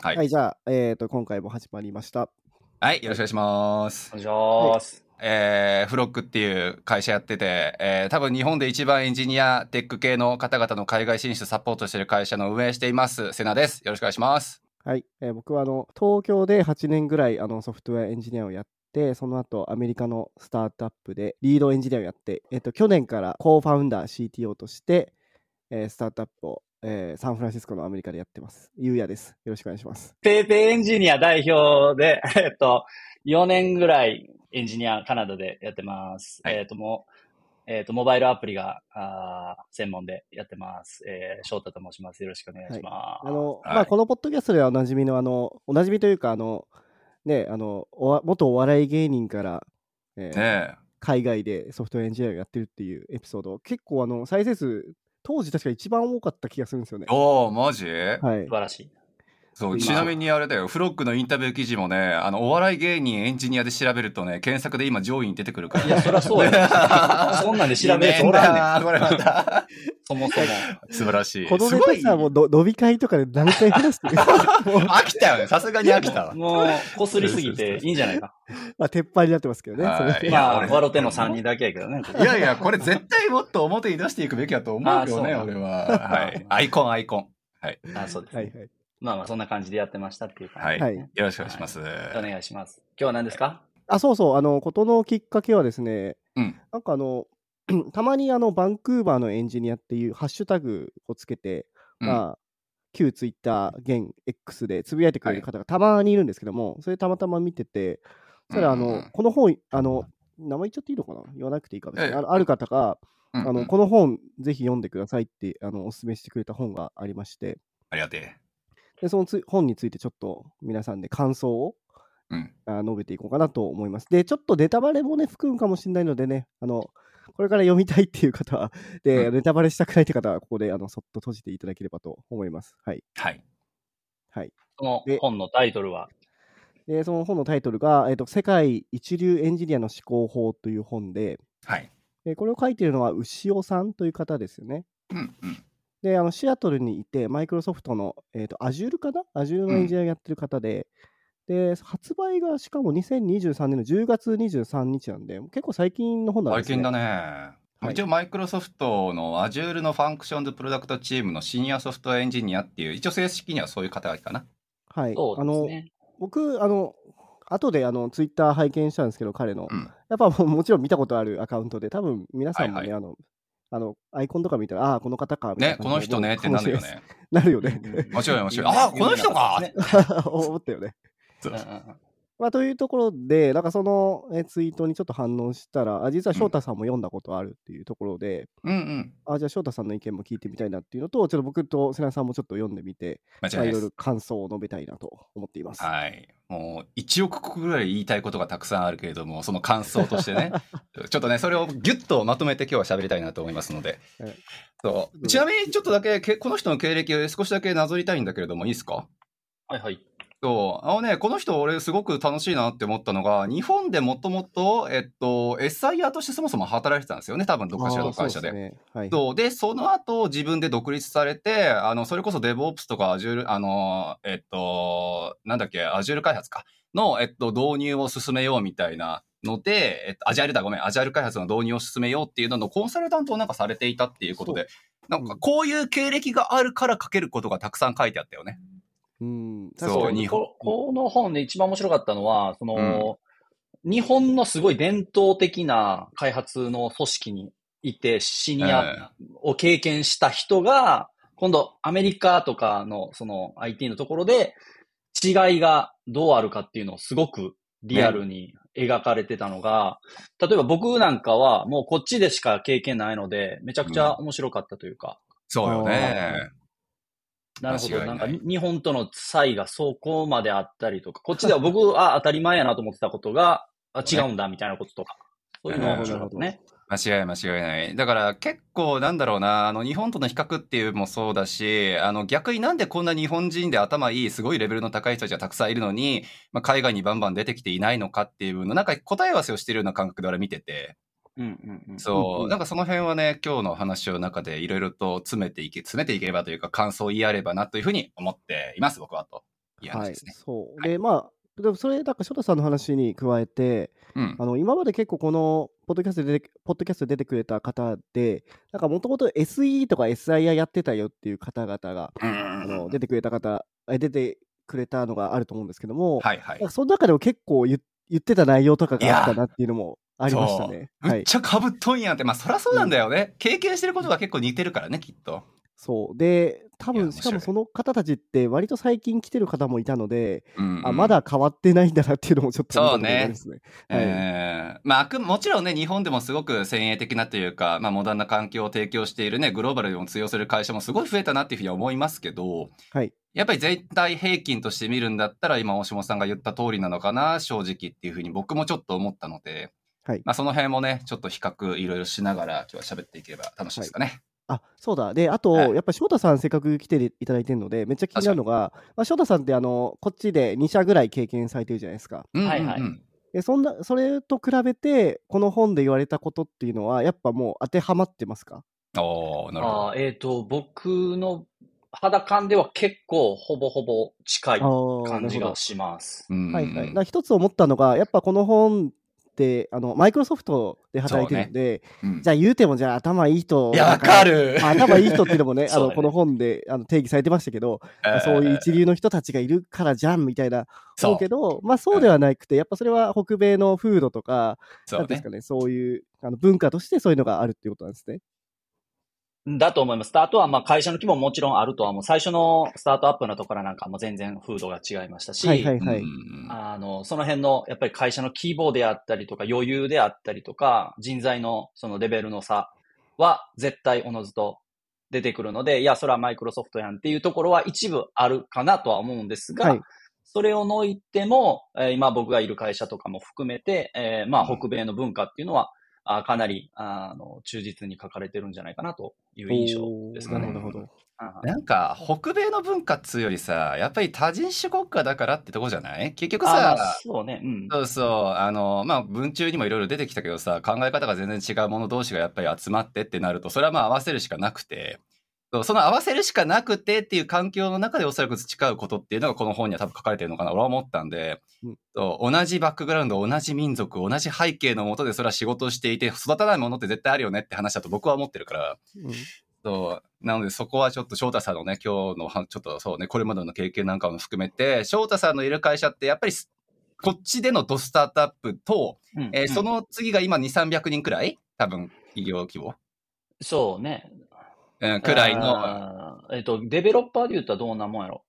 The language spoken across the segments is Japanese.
はい。はい、じゃあ、えっ、と、今回も始まりました。はい、よろしくお願いします。お願いします。えー、フロックっていう会社やってて、えー、多分日本で一番エンジニア、テック系の方々の海外進出サポートしている会社の運営しています、セナです。よろしくお願いします。はい、えー僕はあの東京で8年ぐらいあのソフトウェアエンジニアをやって、その後アメリカのスタートアップでリードエンジニアをやって、えっと去年からコーファウンダー CTO として、えースタートアップを、えーサンフランシスコのアメリカでやってます。ゆうやです。よろしくお願いします。 PayPay エンジニア代表で、えっと、4年ぐらいエンジニアカナダでやってます。はいえっと、もう、えっと、モバイルアプリが、あー専門でやってます。えー、翔太と申します。よろしくお願いします。あの、はいまあ、このポッドキャストではおなじみの、あの、おなじみというか、あの、ね、あの、おわ元お笑い芸人から、えーね海外でソフトエンジニアをやってるっていうエピソード、結構あの、再生数、当時確か一番多かった気がするんですよねえ。。おー、マジ？はい素。晴らしい。そう、今ちなみにあれだよ、フロックのインタビュー記事もね、あの、お笑い芸人エンジニアで調べるとね、検索で今上位に出てくるから。いや、そりゃそうや。そんなんで調べる人おらんね。これまた。そもそも。素晴らしい。このネすごいタさ、もうど飲み会とかで何回話してるもう飽きたよね。さすがに飽きたわ。もう、こすりすぎていいんじゃないか。まあ、鉄板になってますけどね。まあ、俺笑っての3人だけやけどね。いやいや、これ絶対もっと表に出していくべきだと思うよね、俺は。はい。アイコン、アイコン。はい。あ、そうです、ね。はいはい。まあまあ、そんな感じでやってましたっていう感じ。はい。はいよろしくお願いします。お願いします。今日は何ですか？あ、そうそう、あの、ことのきっかけはですね、うんなんかあの、たまにあの、バンクーバーのエンジニアっていうハッシュタグをつけて、うんまあ、旧ツイッター、現 X でつぶやいてくれる方がたまにいるんですけども、それたまたま見てて、そしたらあの、うんうんこの本、あの、名前言っちゃっていいのかな？言わなくていいかもしれない。ええあのある方が、うんうんあの、この本、ぜひ読んでくださいって、あの、お勧めしてくれた本がありまして、ありがてえ。で、そのつ本についてちょっと皆さんで感想をうん。あ述べていこうかなと思います。で、ちょっとネタバレもね、含むかもしれないのでね、あの、これから読みたいっていう方は、で、うんネタバレしたくないって方は、ここで、あの、そっと閉じていただければと思います。はい。はい。はい。こので本のタイトルは？で、その本のタイトルが、えっ、と、世界一流エンジニアの思考法という本で、はい。でこれを書いているのは牛尾さんという方ですよね。うんうん。で、あの、シアトルにいて、マイクロソフトの、えっ、と、Azure かな ?Azure のエンジニアをやってる方で、で、発売がしかも2023年の10月23日なんで、結構最近の本なんですね。最近だね。はい一応、マイクロソフトの Azure のファンクションズプロダクトチームのシニアソフトエンジニアっていう、一応正式にはそういう肩書きかな。はい。そうあの、ですね。僕、あの、後であのツイッター拝見したんですけど、彼の。うん。やっぱもちろん見たことあるアカウントで、多分皆さんもね、はいあの、あの、アイコンとか見たら、ああー、この方か、ね、なこの人ねってなるよ。ね。なるよね。もちろん、もちろん。ああ、この人かね 思ったよね。まあ、というところで、なんかそのえツイートにちょっと反応したら、あ実は翔太さんも読んだことあるっていうところで、うんうん。あじゃあ翔太さんの意見も聞いてみたいなっていうのと、ちょっと僕と瀬名さんもちょっと読んでみて、い。ろいろ感想を述べたいなと思っています。はい。もう、1億個ぐらい言いたいことがたくさんあるけれども、その感想としてね。ちょっとね、それをギュッとまとめて今日は喋りたいなと思いますのではい。そう。ちなみに、ちょっとだけ、けこの人の経歴を少しだけなぞりたいんだけれども、いいですか？はいはい。そう。あのね、この人、俺、すごく楽しいなって思ったのが、日本でもともと、えっと、SIR としてそもそも働いてたんですよね。多分、どっかしらの会社で。そうすねはい、そう。で、その後、自分で独立されて、あの、それこそ DevOps とか Azure、あの、えっと、なんだっけ、Azure 開発か。の、えっと、導入を進めようみたいなので、えっと、アジャイルだ、ごめん、アジャイル開発の導入を進めようっていうののコンサルタントをなんかされていたっていうことで、なんかこういう経歴があるから書けることがたくさん書いてあったよね。うん、そう日本。ここの本で一番面白かったのは、その、日本のすごい伝統的な開発の組織にいて、シニアを経験した人が、今度アメリカとかのその IT のところで違いがどうあるかっていうのをすごくリアルに描かれてたのが、例えば僕なんかはもうこっちでしか経験ないので、めちゃくちゃ面白かったというか、そうよね。なるほど。なんか日本との差異がそこまであったりとか、こっちでは僕、あ、当たり前やなと思ってたことが、あ違うんだみたいなこととか、そういうのが面白かったね。間違い間違いない。だから結構なんだろうな、あの日本との比較っていうのもそうだし、あの逆になんでこんな日本人で頭いい、すごいレベルの高い人たちがたくさんいるのに、まあ、海外にバンバン出てきていないのかっていうの、なんか答え合わせをしてるような感覚で俺見てて、うんうんうん。そう、なんかその辺はね、今日の話の中でいろいろと詰めていけ、詰めていければというか感想を言い合えればなというふうに思っています、僕はと。はいいう話ですね。そう。で、まあ、でもそれ、だから、翔太さんの話に加えて、うん。あの今まで結構このポッドキャストで出てポッドキャストで出てくれた方で、なんかもともと SE とか SIR やってたよっていう方々が、うんあの出てくれた方、え出てくれたのがあると思うんですけども、はいはい。その中でも結構言言ってた内容とかがあったなっていうのもありましたね。はい。むっちゃかぶっとんやんって、まあそりゃそうなんだよね。経験してることが結構似てるからね、きっと。そう。で、多分しかもその方たちって割と最近来てる方もいたので、うんうんあまだ変わってないんだなっていうのもちょっと見たことがありますね。はいえーまあもちろんね、日本でもすごく先鋭的なというか、まあ、モダンな環境を提供しているね、グローバルでも通用する会社もすごい増えたなっていうふうには思いますけど、はい。やっぱり全体平均として見るんだったら、今、大下さんが言った通りなのかな、正直っていうふうに僕もちょっと思ったので、はいまあ、その辺もね、ちょっと比較いろいろしながら、今日は喋っていければ楽しいですかね。あそうだ。で、あと、はいやっぱ翔太さん、せっかく来ていただいてるので、めっちゃ気になるのが、まあ、翔太さんってあの、こっちで2社ぐらい経験されてるじゃないですか。うんうんうんはいはいでそんなそれと比べて、この本で言われたことっていうのは、やっぱもう当てはまってますか？おーなるほど。あーえっ、と、僕の肌感では結構ほぼほぼ近いあー感じがします。うんはいはい。一つ思ったのが、やっぱこの本って、あのマイクロソフトで働いてるんで、うんじゃあ言うても、じゃあ頭いい人。いや、わかる。まあ頭いい人っていうのもね、ねのこの本であの定義されてましたけど、まあそういう一流の人たちがいるからじゃんみたいなそうけど、まあそうではなくて、やっぱそれは北米の風土とか、そうんねですか。ね、そういうあの文化としてそういうのがあるっていうことなんですね。だと思います。あとはまあ会社の規模ももちろんあるとはもう最初のスタートアップのところなんかも全然風土が違いましたし、はいはいはい。うんあの、その辺のやっぱり会社の規模であったりとか余裕であったりとか人材のそのレベルの差は絶対おのずと出てくるので、いや、それはマイクロソフトやんっていうところは一部あるかなとは思うんですが、はいそれを除いても、えー今僕がいる会社とかも含めて、えーまあ北米の文化っていうのは、あかなりあの忠実に書かれてるんじゃないかなという印象ですかね。なるほど。うんなんか、北米の文化っつうよりさ、やっぱり多人種国家だからってとこじゃない？結局さ、そうね。うん。そうそう、あの、まあ、文中にもいろいろ出てきたけどさ、考え方が全然違う者同士がやっぱり集まってってなると、それはまあ合わせるしかなくて、その合わせるしかなくてっていう環境の中でおそらく培うことっていうのがこの本には多分書かれてるのかな、俺は思ったんで、うん同じバックグラウンド、同じ民族、同じ背景のもとでそれは仕事をしていて、育たないものって絶対あるよねって話だと僕は思ってるから、うんそう。なので、そこはちょっと翔太さんのね、今日のは、ちょっとそうね、これまでの経験なんかも含めて、翔太さんのいる会社って、やっぱりす、こっちでのドスタートアップと、うんうんえーその次が今2、300人くらい？多分、企業規模。そうね。うん、くらいの、えっ、と、デベロッパーで言ったらどんなもんやろ？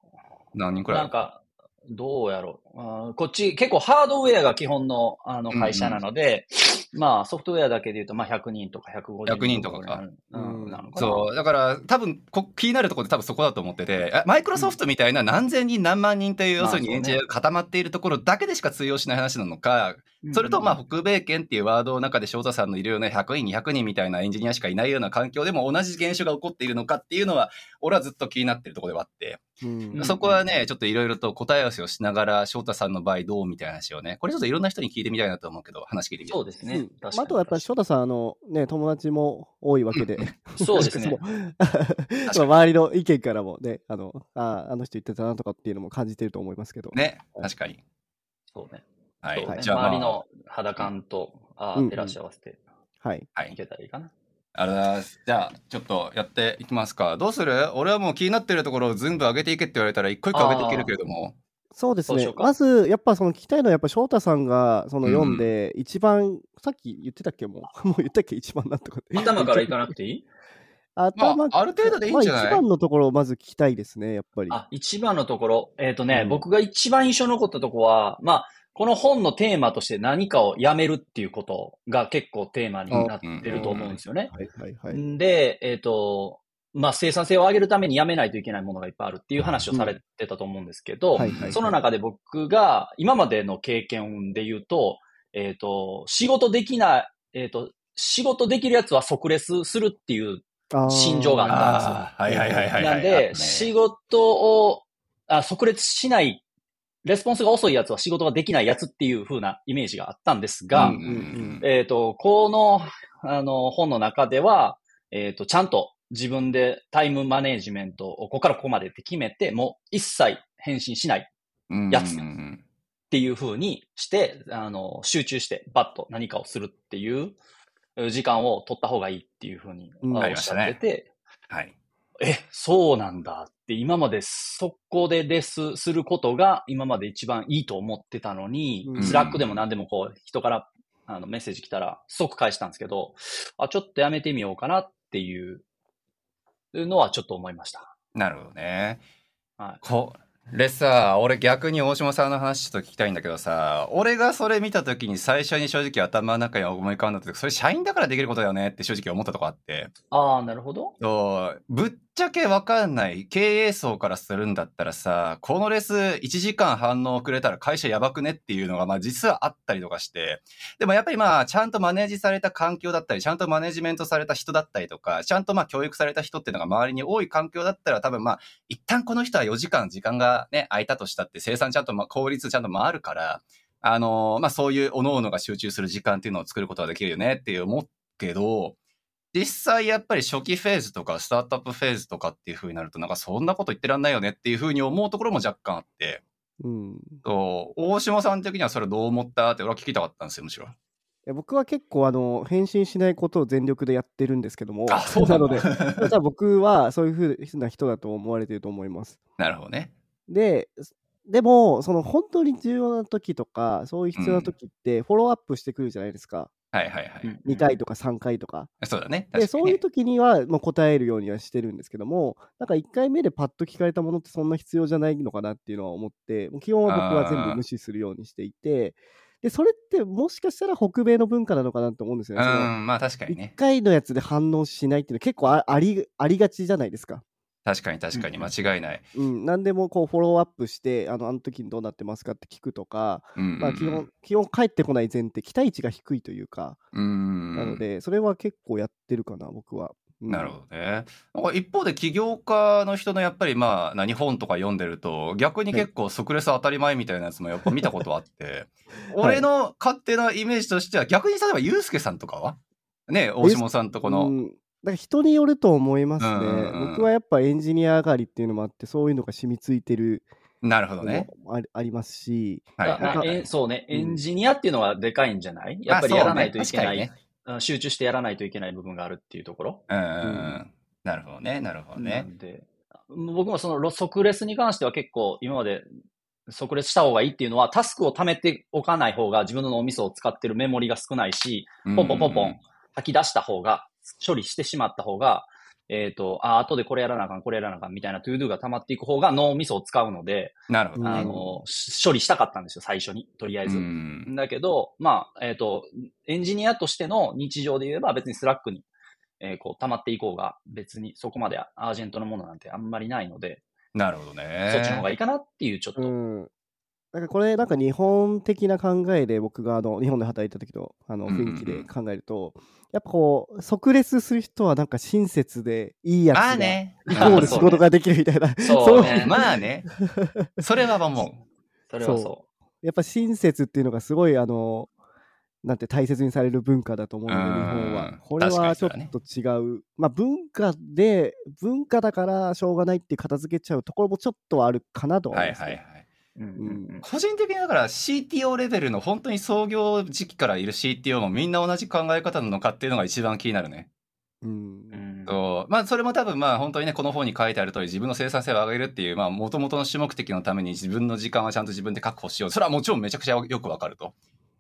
何人くらい？なんか、どうやろ？う。あーこっち、結構ハードウェアが基本のあの会社なので、まあソフトウェアだけで言うと、まあ100人とか150人100人とかか。うん、かな。そう。だから、多分こ、気になるところって多分そこだと思ってて、あマイクロソフトみたいな何千人何万人という、要するにエンジニアが固まっているところだけでしか通用しない話なのか、それと、まあ、北米圏っていうワードの中で翔太さんのいるような100人、200人みたいなエンジニアしかいないような環境でも同じ現象が起こっているのかっていうのは、俺はずっと気になってるところではあって、うん。うんそこはね、ちょっといろいろと答え合わせをしながら、翔太さんの場合どうみたいな話をね、これちょっといろんな人に聞いてみたいなと思うけど、話聞いてみる。そうですね。うんあとはやっぱり翔太さん、あのね、友達も多いわけで、そうですね。周りの意見からもね、あの、ああの人言ってたなとかっていうのも感じてると思いますけど。ね、確かに。そうね。はい。ねじゃあ、まあ、周りの肌感と、あ照らし合わせてはい。はいい。けたらいいかな。ありがとうございます。じゃあ、ちょっとやっていきますか。どうする？俺はもう気になってるところを全部上げていけって言われたら、一個一個上げていけるけれども。そうですねまず、やっぱその聞きたいのは、やっぱ翔太さんがそのうん読んで、一番、さっき言ってたっけ？もう、もう言ったっけ？一番なんとか。頭からいかなくていい？頭、まあある程度でいいんじゃない？まあ一番のところをまず聞きたいですね、やっぱり。あ、一番のところ。えっ、とね、うん僕が一番印象に残ったところは、まあ、この本のテーマとして何かをやめるっていうことが結構テーマになってると思うんですよね。はいはいはい。んで、えっ、と、まあ、生産性を上げるためにやめないといけないものがいっぱいあるっていう話をされてたと思うんですけど、その中で僕が今までの経験で言うと、えっ、と、仕事できない、えっ、と、仕事できるやつは即レスするっていう心情があったんですよ。はいはいはいはいはい。なんで、仕事を、あ、即列しない、レスポンスが遅いやつは仕事ができないやつっていう風なイメージがあったんですが、えっ、と、この、あの、本の中では、えっ、と、ちゃんと自分でタイムマネジメントをここからここまでって決めて、もう一切返信しないやつ。うんっていう風にして、あの、集中してバッと何かをするっていうえ時間を取った方がいいっていう風におっしゃってて、はい。え、そうなんだって今までそこでレスすることが今まで一番いいと思ってたのに、うん。スラックでも何でもこう人からあのメッセージ来たら即返したんですけど、あ、ちょっとやめてみようかなっていうのはちょっと思いました。なるほどね。はい。これさ、俺逆に大島さんの話ちょっと聞きたいんだけどさ、俺がそれ見た時に最初に正直頭の中に思い浮かんだ時、それ社員だからできることだよねって正直思ったとこあって。ああ、なるほど。そう、ぶっちゃけわかんない経営層からするんだったらさ、このレース1時間反応遅れたら会社やばくねっていうのがまあ実はあったりとかして、でもやっぱりまあちゃんとマネージされた環境だったり、ちゃんとマネジメントされた人だったりとか、ちゃんとまあ教育された人っていうのが周りに多い環境だったら多分まあ一旦この人は4時間時間がね、空いたとしたって生産ちゃんとまあ効率ちゃんと回るから、あのーまあそういう各々が集中する時間っていうのを作ることができるよねっていう思うけど、実際やっぱり初期フェーズとかスタートアップフェーズとかっていう風になるとなんかそんなこと言ってらんないよねっていう風に思うところも若干あって、うん。いそう大島さん的にはそれどう思った？って俺は聞きたかったんですよ、むしろ。や僕は結構あの返信しないことを全力でやってるんですけども、あそう なので、じゃあ僕はそういうふうな人だと思われてると思います。なるほどね。で、でも、その本当に重要な時とか、そういう必要な時って、フォローアップしてくるじゃないですか。はいはいはい。2回とか3回とか。そうだね。で、確かにねそういう時にはもう答えるようにはしてるんですけども、なんか1回目でパッと聞かれたものってそんな必要じゃないのかなっていうのは思って、もう基本は僕は全部無視するようにしていて、で、それってもしかしたら北米の文化なのかなと思うんですようね。そのん、まあ確かに1ね。回のやつで反応しないっていうのは結構あありありがちじゃないですか。確かに確かに間違いない。うん、何でもこうフォローアップして、あのあの時にどうなってますかって聞くとか、うんうんうん。まあ、基本、基本返ってこない前提、期待値が低いというか、うん。なので、それは結構やってるかな、僕は。うん。なるほどね。なんか一方で起業家の人のやっぱりまあ何本とか読んでると逆に結構即レス当たり前みたいなやつもやっぱ見たことあって、俺の勝手なイメージとしては逆に例えばユうスケさんとかは？ね大下さんとこの、うん、だから人によると思いますね、うんうんうん僕はやっぱエンジニア上がりっていうのもあって、そういうのが染みついてるなるほどのね。もありありますし、はいあはいえそうね、うんエンジニアっていうのはでかいんじゃない？やっぱりやらないといけない、ね確かうん集中してやらないといけない部分があるっていうところ？うんうんうん。なるほどね。なるほどなね。んで、僕もそのロ即レスに関しては結構今まで即レスした方がいいっていうのは、タスクを貯めておかない方が自分の脳みそを使ってるメモリが少ないし、ポンポンポンポン吐き出した方が、処理してしまった方が、えっ、と、あ、後でこれやらなあかん、これやらなあかんみたいな to do が溜まっていく方が脳みそを使うので、なるほどね。あの、し処理したかったんですよ、最初に、とりあえず。うんだけど、まあ、えっ、と、エンジニアとしての日常で言えば別にスラックに、えーこう、溜まっていこうが、別にそこまで urgent のものなんてあんまりないので、なるほどね。そっちの方がいいかなっていう、ちょっと。うん。なんかこれ、なんか日本的な考えで、僕があの日本で働いた時のあのうんうんうん雰囲気で考えると、やっぱこう、即レスする人はなんか親切でいいやつが、まあね。イコール仕事ができるみたいな、そうねまあね。それは思う。それはそやっぱ親切っていうのがすごい、あの、なんて大切にされる文化だと思うので、うん日本は。これはちょっと違う。まあ文化で、文化だからしょうがないって片付けちゃうところもちょっとはあるかなとは思ますねはいいはいはい。う。うんうんうん個人的にだから CTO レベルの本当に創業時期からいる CTO もみんな同じ考え方なのかっていうのが一番気になるね。うんうんそうまあそれも多分まあ本当にねこの本に書いてある通り自分の生産性を上げるっていうまあ元々の主目的のために自分の時間はちゃんと自分で確保しようそれはもちろんめちゃくちゃよくわかると。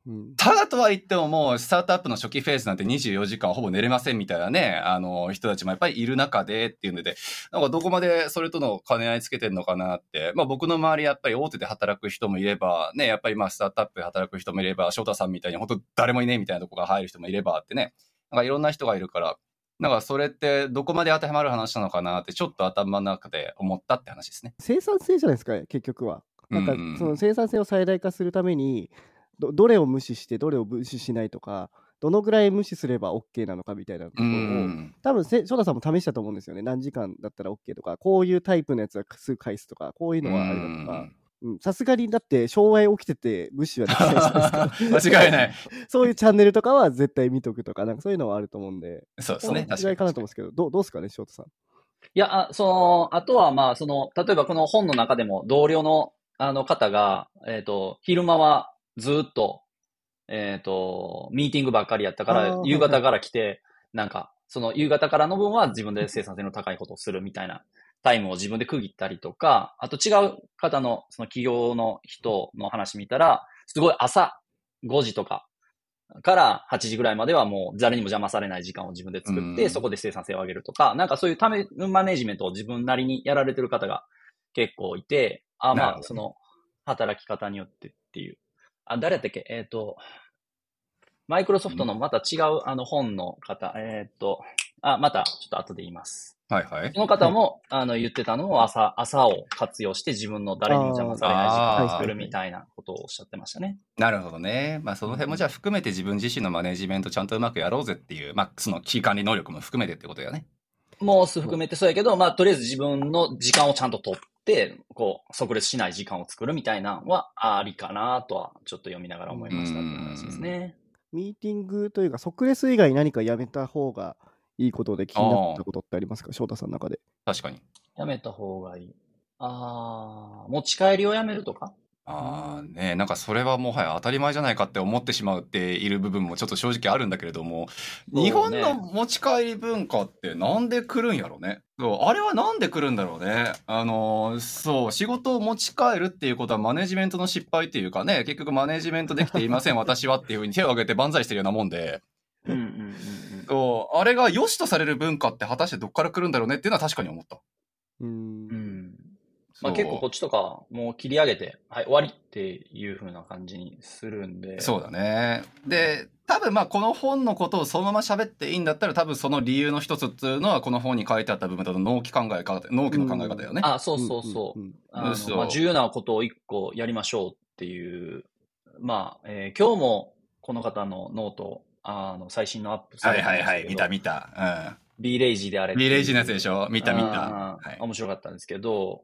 うんただとは言ってももうスタートアップの初期フェーズなんて24時間ほぼ寝れませんみたいなねあの人たちもやっぱりいる中でっていうのでなんかどこまでそれとの兼ね合いつけてんのかなってまあ僕の周りやっぱり大手で働く人もいればねやっぱりまあスタートアップで働く人もいれば翔太さんみたいに本当誰もいねえみたいなとこが入る人もいればってねなんかいろんな人がいるからなんかそれってどこまで当てはまる話なのかなってちょっと頭の中で思ったって話ですね。生産性じゃないですか、結局は。なんかうんうんその生産性を最大化するためにど、どれを無視して、どれを無視しないとか、どのぐらい無視すれば OK なのかみたいなとこうろを、ん多分せ翔太さんも試したと思うんですよね。何時間だったら OK とか、こういうタイプのやつはすぐ返すとか、こういうのはあれだとか。うんさすがにだって障害起きてて無視はできないじゃないですか。間違いない。そういうチャンネルとかは絶対見とくとか、なんかそういうのはあると思うんで、そうですね。違いかなと思うんですけど、どうどうですかね、翔太さん。いや、あその、あとはまあ、その、例えばこの本の中でも同僚のあの方が、えっ、と、昼間はずっと、えっ、と、ミーティングばっかりやったから夕方から来て、なんか、その夕方からの分は自分で生産性の高いことをするみたいなタイムを自分で区切ったりとか、あと違う方の、その企業の人の話見たら、すごい朝5時とかから8時ぐらいまではもう誰にも邪魔されない時間を自分で作って、うんそこで生産性を上げるとか、なんかそういうため、マネジメントを自分なりにやられてる方が結構いて、あ、まあ、その、働き方によってっていう。あ、誰やったっけ？えっ、と、マイクロソフトのまた違うあの本の方、えっ、と、あ、またちょっと後で言います。はいはい。その方も、あの、言ってたのを朝、朝を活用して自分の誰にも邪魔されない時間を作るみたいなことをおっしゃってましたね。なるほどね。まあその辺もじゃあ含めて自分自身のマネジメントちゃんとうまくやろうぜっていう、まあその危機管理能力も含めてってことだよね。もう含めてそうやけど、まあ、とりあえず自分の時間をちゃんと取って、こう、即列しない時間を作るみたいなのはありかなとは、ちょっと読みながら思いましたっていう話ですね。ミーティングというか、即レス以外に何かやめた方がいいことで気になったことってありますか？翔太さんの中で。確かに。やめた方がいい。あー、持ち帰りをやめるとか？ああねなんかそれはもはや当たり前じゃないかって思ってしまうっている部分もちょっと正直あるんだけれども、そうね日本の持ち帰り文化ってなんで来るんやろね？そうあれはなんで来るんだろうね？あのーそう仕事を持ち帰るっていうことはマネジメントの失敗っていうかね結局マネジメントできていません 私はっていうふうに手を挙げて万歳してるようなもんでうんうんうんうん。そうあれが良しとされる文化って果たしてどっから来るんだろうねっていうのは確かに思った。うーんうん。まあ、結構こっちとか、もう切り上げて、はい、終わりっていう風な感じにするんで。そうだね。で、多分まあこの本のことをそのまま喋っていいんだったら多分その理由の一つっていうのはこの本に書いてあった部分だと納期考え方、納期の考え方だよね。あ、そうそうそう。んんんあのそうまあ、重要なことを一個やりましょうっていう、まあ、えー今日もこの方のノート、あの、最新のアップさはいれたんですけどはいはい、見た見た。B レイジであれうん。ビレージのやつでしょ見た見た。はい。面白かったんですけど、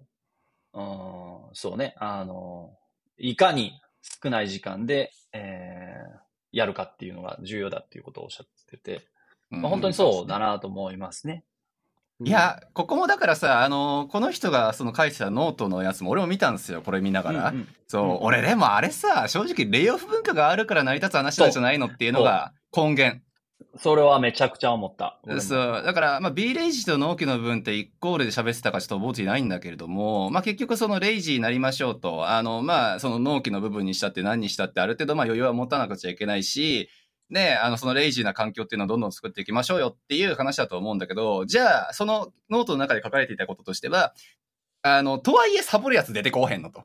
うん、そうね、あの、いかに少ない時間で、えーやるかっていうのが重要だっていうことをおっしゃってて、まあ、本当にそうだなと思いますね。いや、ここもだからさ、あのこの人がその書いてたノートのやつも俺も見たんですよ、これ見ながら。うんうんそう、うん俺でもあれさ、正直レイオフ文化があるから成り立つ話なんじゃないのっていうのが根源。それはめちゃくちゃ思った。そう。だから、まあ、B レイジーと納期の分ってイコールで喋ってたかちょっと覚えてないんだけれども、まあ、結局その lazy になりましょうと、あの、まあ、その納期の部分にしたって何にしたってある程度まあ余裕は持たなくちゃいけないし、ね、あの、その lazy な環境っていうのをどんどん作っていきましょうよっていう話だと思うんだけど、じゃあ、そのノートの中で書かれていたこととしては、あの、とはいえサボるやつ出てこうへんのと。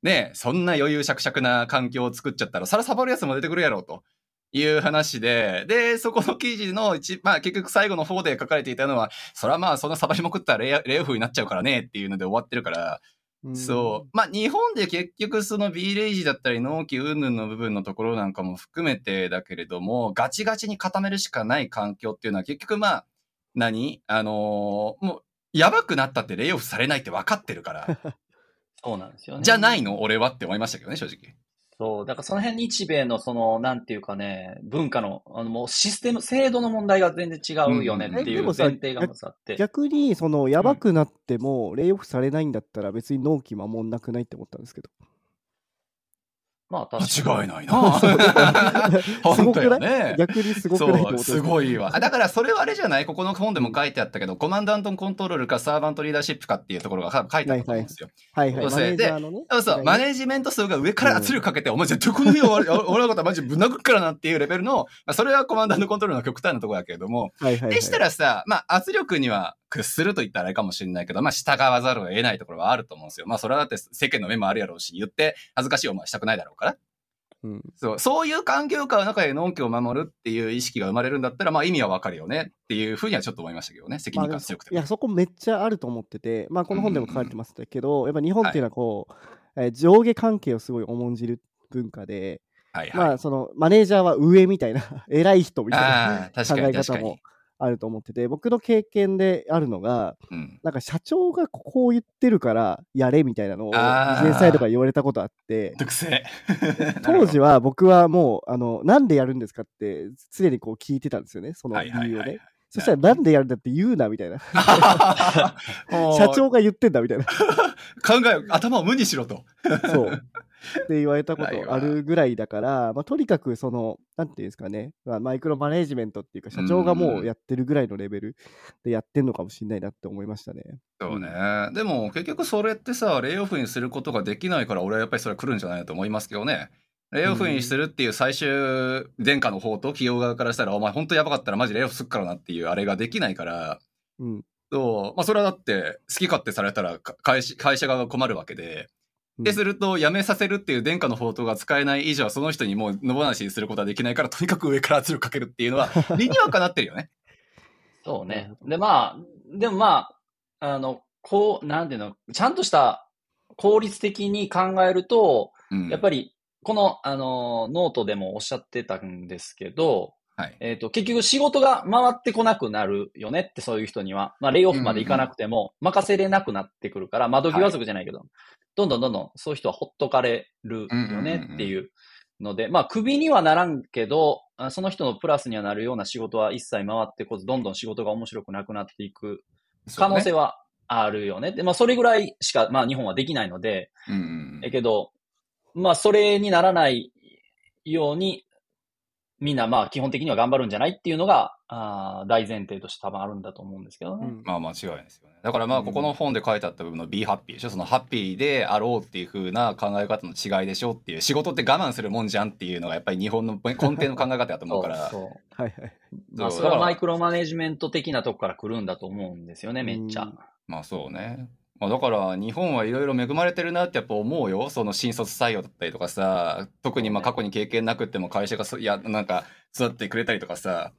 ねそんな余裕しゃくしゃくな環境を作っちゃったら、そらサボるやつも出てくるやろうと。いう話で、で、そこの記事の一、まあ結局最後の方で書かれていたのは、そらまあそんなサボりまくったらレイアレイオフになっちゃうからねっていうので終わってるから、うんそう。まあ、日本で結局その B レイジだったり納期云々の部分のところなんかも含めてだけれども、ガチガチに固めるしかない環境っていうのは結局まあ、何？あのーもう、やばくなったってレイオフされないって分かってるから、そうなんですよね。じゃないの？俺はって思いましたけどね、正直。そう。だからその辺日米のその、なんていうかね、文化の、あのもうシステム、制度の問題が全然違うよねっていう前提がまずあって。逆に、その、やばくなっても、レイオフされないんだったら、別に納期守んなくないって思ったんですけど。まあ確かに。間違いないな すごくない？逆にすごくないそう、すすごいわ。あだからそれはあれじゃない？ここの本でも書いてあったけど、コマンダントコントロールかサーバントリーダーシップかっていうところが書いてあったんですよ。はいはい。マそうネージャーのね。そうそう、マネージメント数が上から圧力かけて、お前絶対この日終わる、俺のことはマジぶん殴るからなっていうレベルの、まあ、それはコマンダントコントロールの極端なところだけれども、はいはいはい。でしたらさ、まあ圧力には屈すると言ったらあれかもしれないけど、まあ従わざるを得ないところはあると思うんですよ。まあそれはだって世間の目もあるやろうし、言って恥ずかしい思いはしたくないだろうから。うんそう、そういう環境下の中で納期を守るっていう意識が生まれるんだったら、まあ意味はわかるよねっていうふうにはちょっと思いましたけどね。責任感強くても。いや、そこめっちゃあると思ってて、まあ、この本でも書かれてましたけど、やっぱ日本っていうのはこう、えー上下関係をすごい重んじる文化で、はいはい。まあ、その、マネージャーは上みたいな、偉い人みたいあな考かに確かにえ方も。あると思ってて、僕の経験であるのが、うん。なんか社長がこう言ってるからやれみたいなのを、ビジあーネスサイドから言われたことあって、特性。当時は僕はもう、あの、なんでやるんですかって、常にこう聞いてたんですよね、そのはいはい理由をねはい。そしたらなんでやるんだって言うなみたいな。社長が言ってんだみたいな。考え、頭を無にしろと。そう。って言われたことあるぐらいだから、まあ、とにかくその、なんていうんですかね、まあ、マイクロマネージメントっていうか、社長がもうやってるぐらいのレベルでやってんのかもしれないなって思いましたね。そうね。でも結局それってさ、レイオフにすることができないから俺はやっぱりそれは来るんじゃないと思いますけどね。レイオフにするっていう最終殿下の方と企業側からしたら、お前本当やばかったらマジレイオフすっからなっていうあれができないから、うん。そう、まあそれはだって好き勝手されたらか会社会社側が困るわけで、うんで、すると辞めさせるっていう殿下の宝刀が使えない以上はその人にもう野放しにすることはできないから、とにかく上から圧力かけるっていうのは 理にはかなってるよね。そうね。で、まあ、でもまあ、あの、こう、なんていうの、ちゃんとした効率的に考えると、うん。やっぱり、この、あの、ノートでもおっしゃってたんですけど、はい。えっ、と、結局仕事が回ってこなくなるよねって、そういう人には。まあ、レイオフまで行かなくても、任せれなくなってくるから、窓際族じゃないけど、どんどんどんどんそういう人はほっとかれるよねっていうので、まあ、クビにはならんけど、あその人のプラスにはなるような仕事は一切回ってこず、どんどん仕事が面白くなくなっていく可能性は。はあるよね。で、まあ、それぐらいしか、まあ、日本はできないので、うんうんえけど、まあ、それにならないように、みんな、まあ、基本的には頑張るんじゃないっていうのが、あー大前提として多分あるんだと思うんですけどね。うんまあ間違いないですよね。だからまあここの本で書いてあった部分の be happy でしょそのハッピーであろうっていう風な考え方の違いでしょっていう仕事って我慢するもんじゃんっていうのがやっぱり日本の根底の考え方だと思うから。そうはいはい。まあ、それはマイクロマネジメント的なとこから来るんだと思うんですよね、めっちゃ。うんまあそうね。まあだから日本はいろいろ恵まれてるなってやっぱ思うよ。その新卒採用だったりとかさ、特にまあ過去に経験なくっても会社がそいや、なんか育ってくれたりとかさ、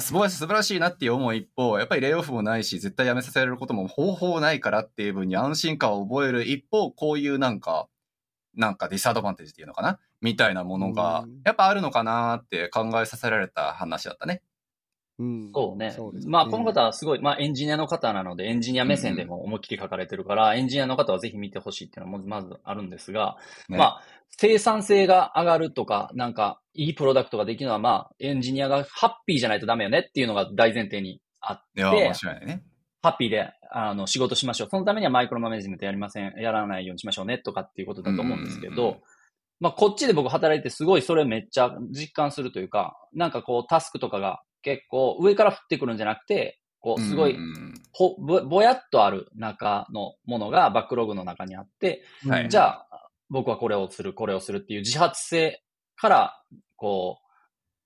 素晴らしい素晴らしいなっていう思う一方、やっぱりレイオフもないし、絶対辞めさせられることも方法ないからっていう分に安心感を覚える一方、こういうなんか、なんかディスアドバンテージっていうのかな？みたいなものがうん、やっぱあるのかなって考えさせられた話だったね。うん。そうね。そうですまあ、この方はすごい、まあ、エンジニアの方なので、エンジニア目線でも思いっきり書かれてるから、エンジニアの方はぜひ見てほしいっていうのはまずあるんですが、ねまあ、生産性が上がるとか、なんか、いいプロダクトができるのは、まあ、エンジニアがハッピーじゃないとダメよねっていうのが大前提にあって、ね。ハッピーで、あの、仕事しましょう。そのためにはマイクロマネジメントやりません、やらないようにしましょうねとかっていうことだと思うんですけうんうんうんど、まあ、こっちで僕働いてすごいそれめっちゃ実感するというか、なんかこう、タスクとかが結構上から降ってくるんじゃなくて、こう、すごいぼ、ぼやっとある中のものがバックログの中にあって、はいじゃあ、僕はこれをする、これをするっていう自発性から、こう、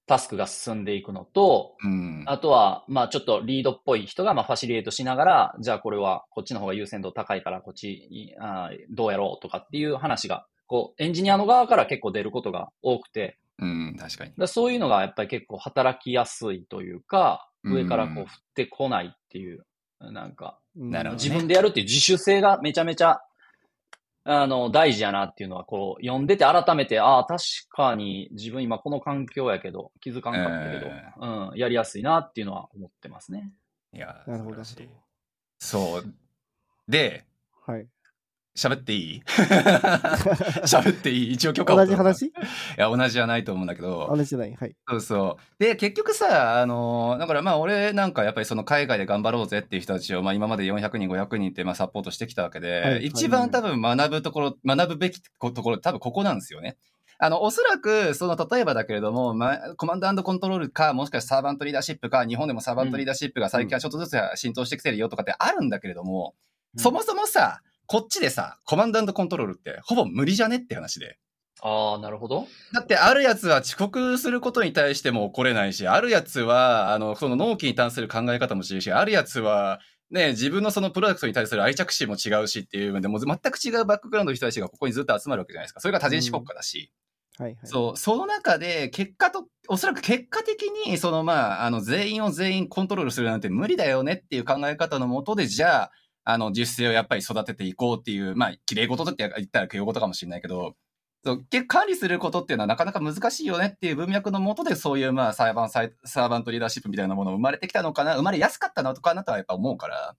タスクが進んでいくのと、うん。あとは、まあちょっとリードっぽい人が、まあファシリエイトしながら、じゃあこれはこっちの方が優先度高いから、こっちにあーどうやろうとかっていう話が、こう、エンジニアの側から結構出ることが多くて、うん、確かに。だからそういうのがやっぱり結構働きやすいというか、うん上からこう降ってこないっていう、なんか、うんなるほどね自分でやるっていう自主性がめちゃめちゃ、あの、大事やなっていうのは、こう、読んでて改めて、ああ、確かに自分今この環境やけど、気づかんかったけど、えうん、やりやすいなっていうのは思ってますね。いや、なるほど。そう。で、はい。喋っていい？喋っていい？一応許可を同じ話？いや、同じじゃないと思うんだけど。同じじゃない。はい。そうそう。で、結局さ、あのだからまあ俺なんかやっぱりその海外で頑張ろうぜっていう人たちを、まあ今まで400人、500人ってまあサポートしてきたわけで、はい一番多分学ぶところ、学ぶべきところ多分ここなんですよね。あの、おそらく、その、例えばだけれども、まあ、コマンドコントロールか、もしかしたらサーバントリーダーシップか、日本でもサーバントリーダーシップが最近はちょっとずつ浸透してきてるよとかってあるんだけれども、うんそもそもさ、こっちでさ、コマンドコントロールってほぼ無理じゃねって話で。ああ、なるほど。だって、あるやつは遅刻することに対しても怒れないし、あるやつは、あの、その納期に関する考え方も違うし、あるやつは、ね、自分のそのプロダクトに対する愛着心も違うしっていうので、もう全く違うバックグラウンドの人たちがここにずっと集まるわけじゃないですか。それが多人種国家だし。はいはい。そう、その中で、結果と、おそらく結果的に、そのまあ、あの、全員を全員コントロールするなんて無理だよねっていう考え方のもとで、じゃあ、あの、自主性をやっぱり育てていこうっていう、まあ、綺麗事って言ったら敬語事かもしれないけど、そう、結管理することっていうのはなかなか難しいよねっていう文脈のもとで、そういうまあ、サーバンサ、ーバントリーダーシップみたいなもの生まれてきたのかな、生まれやすかったのかなとはやっぱ思うから、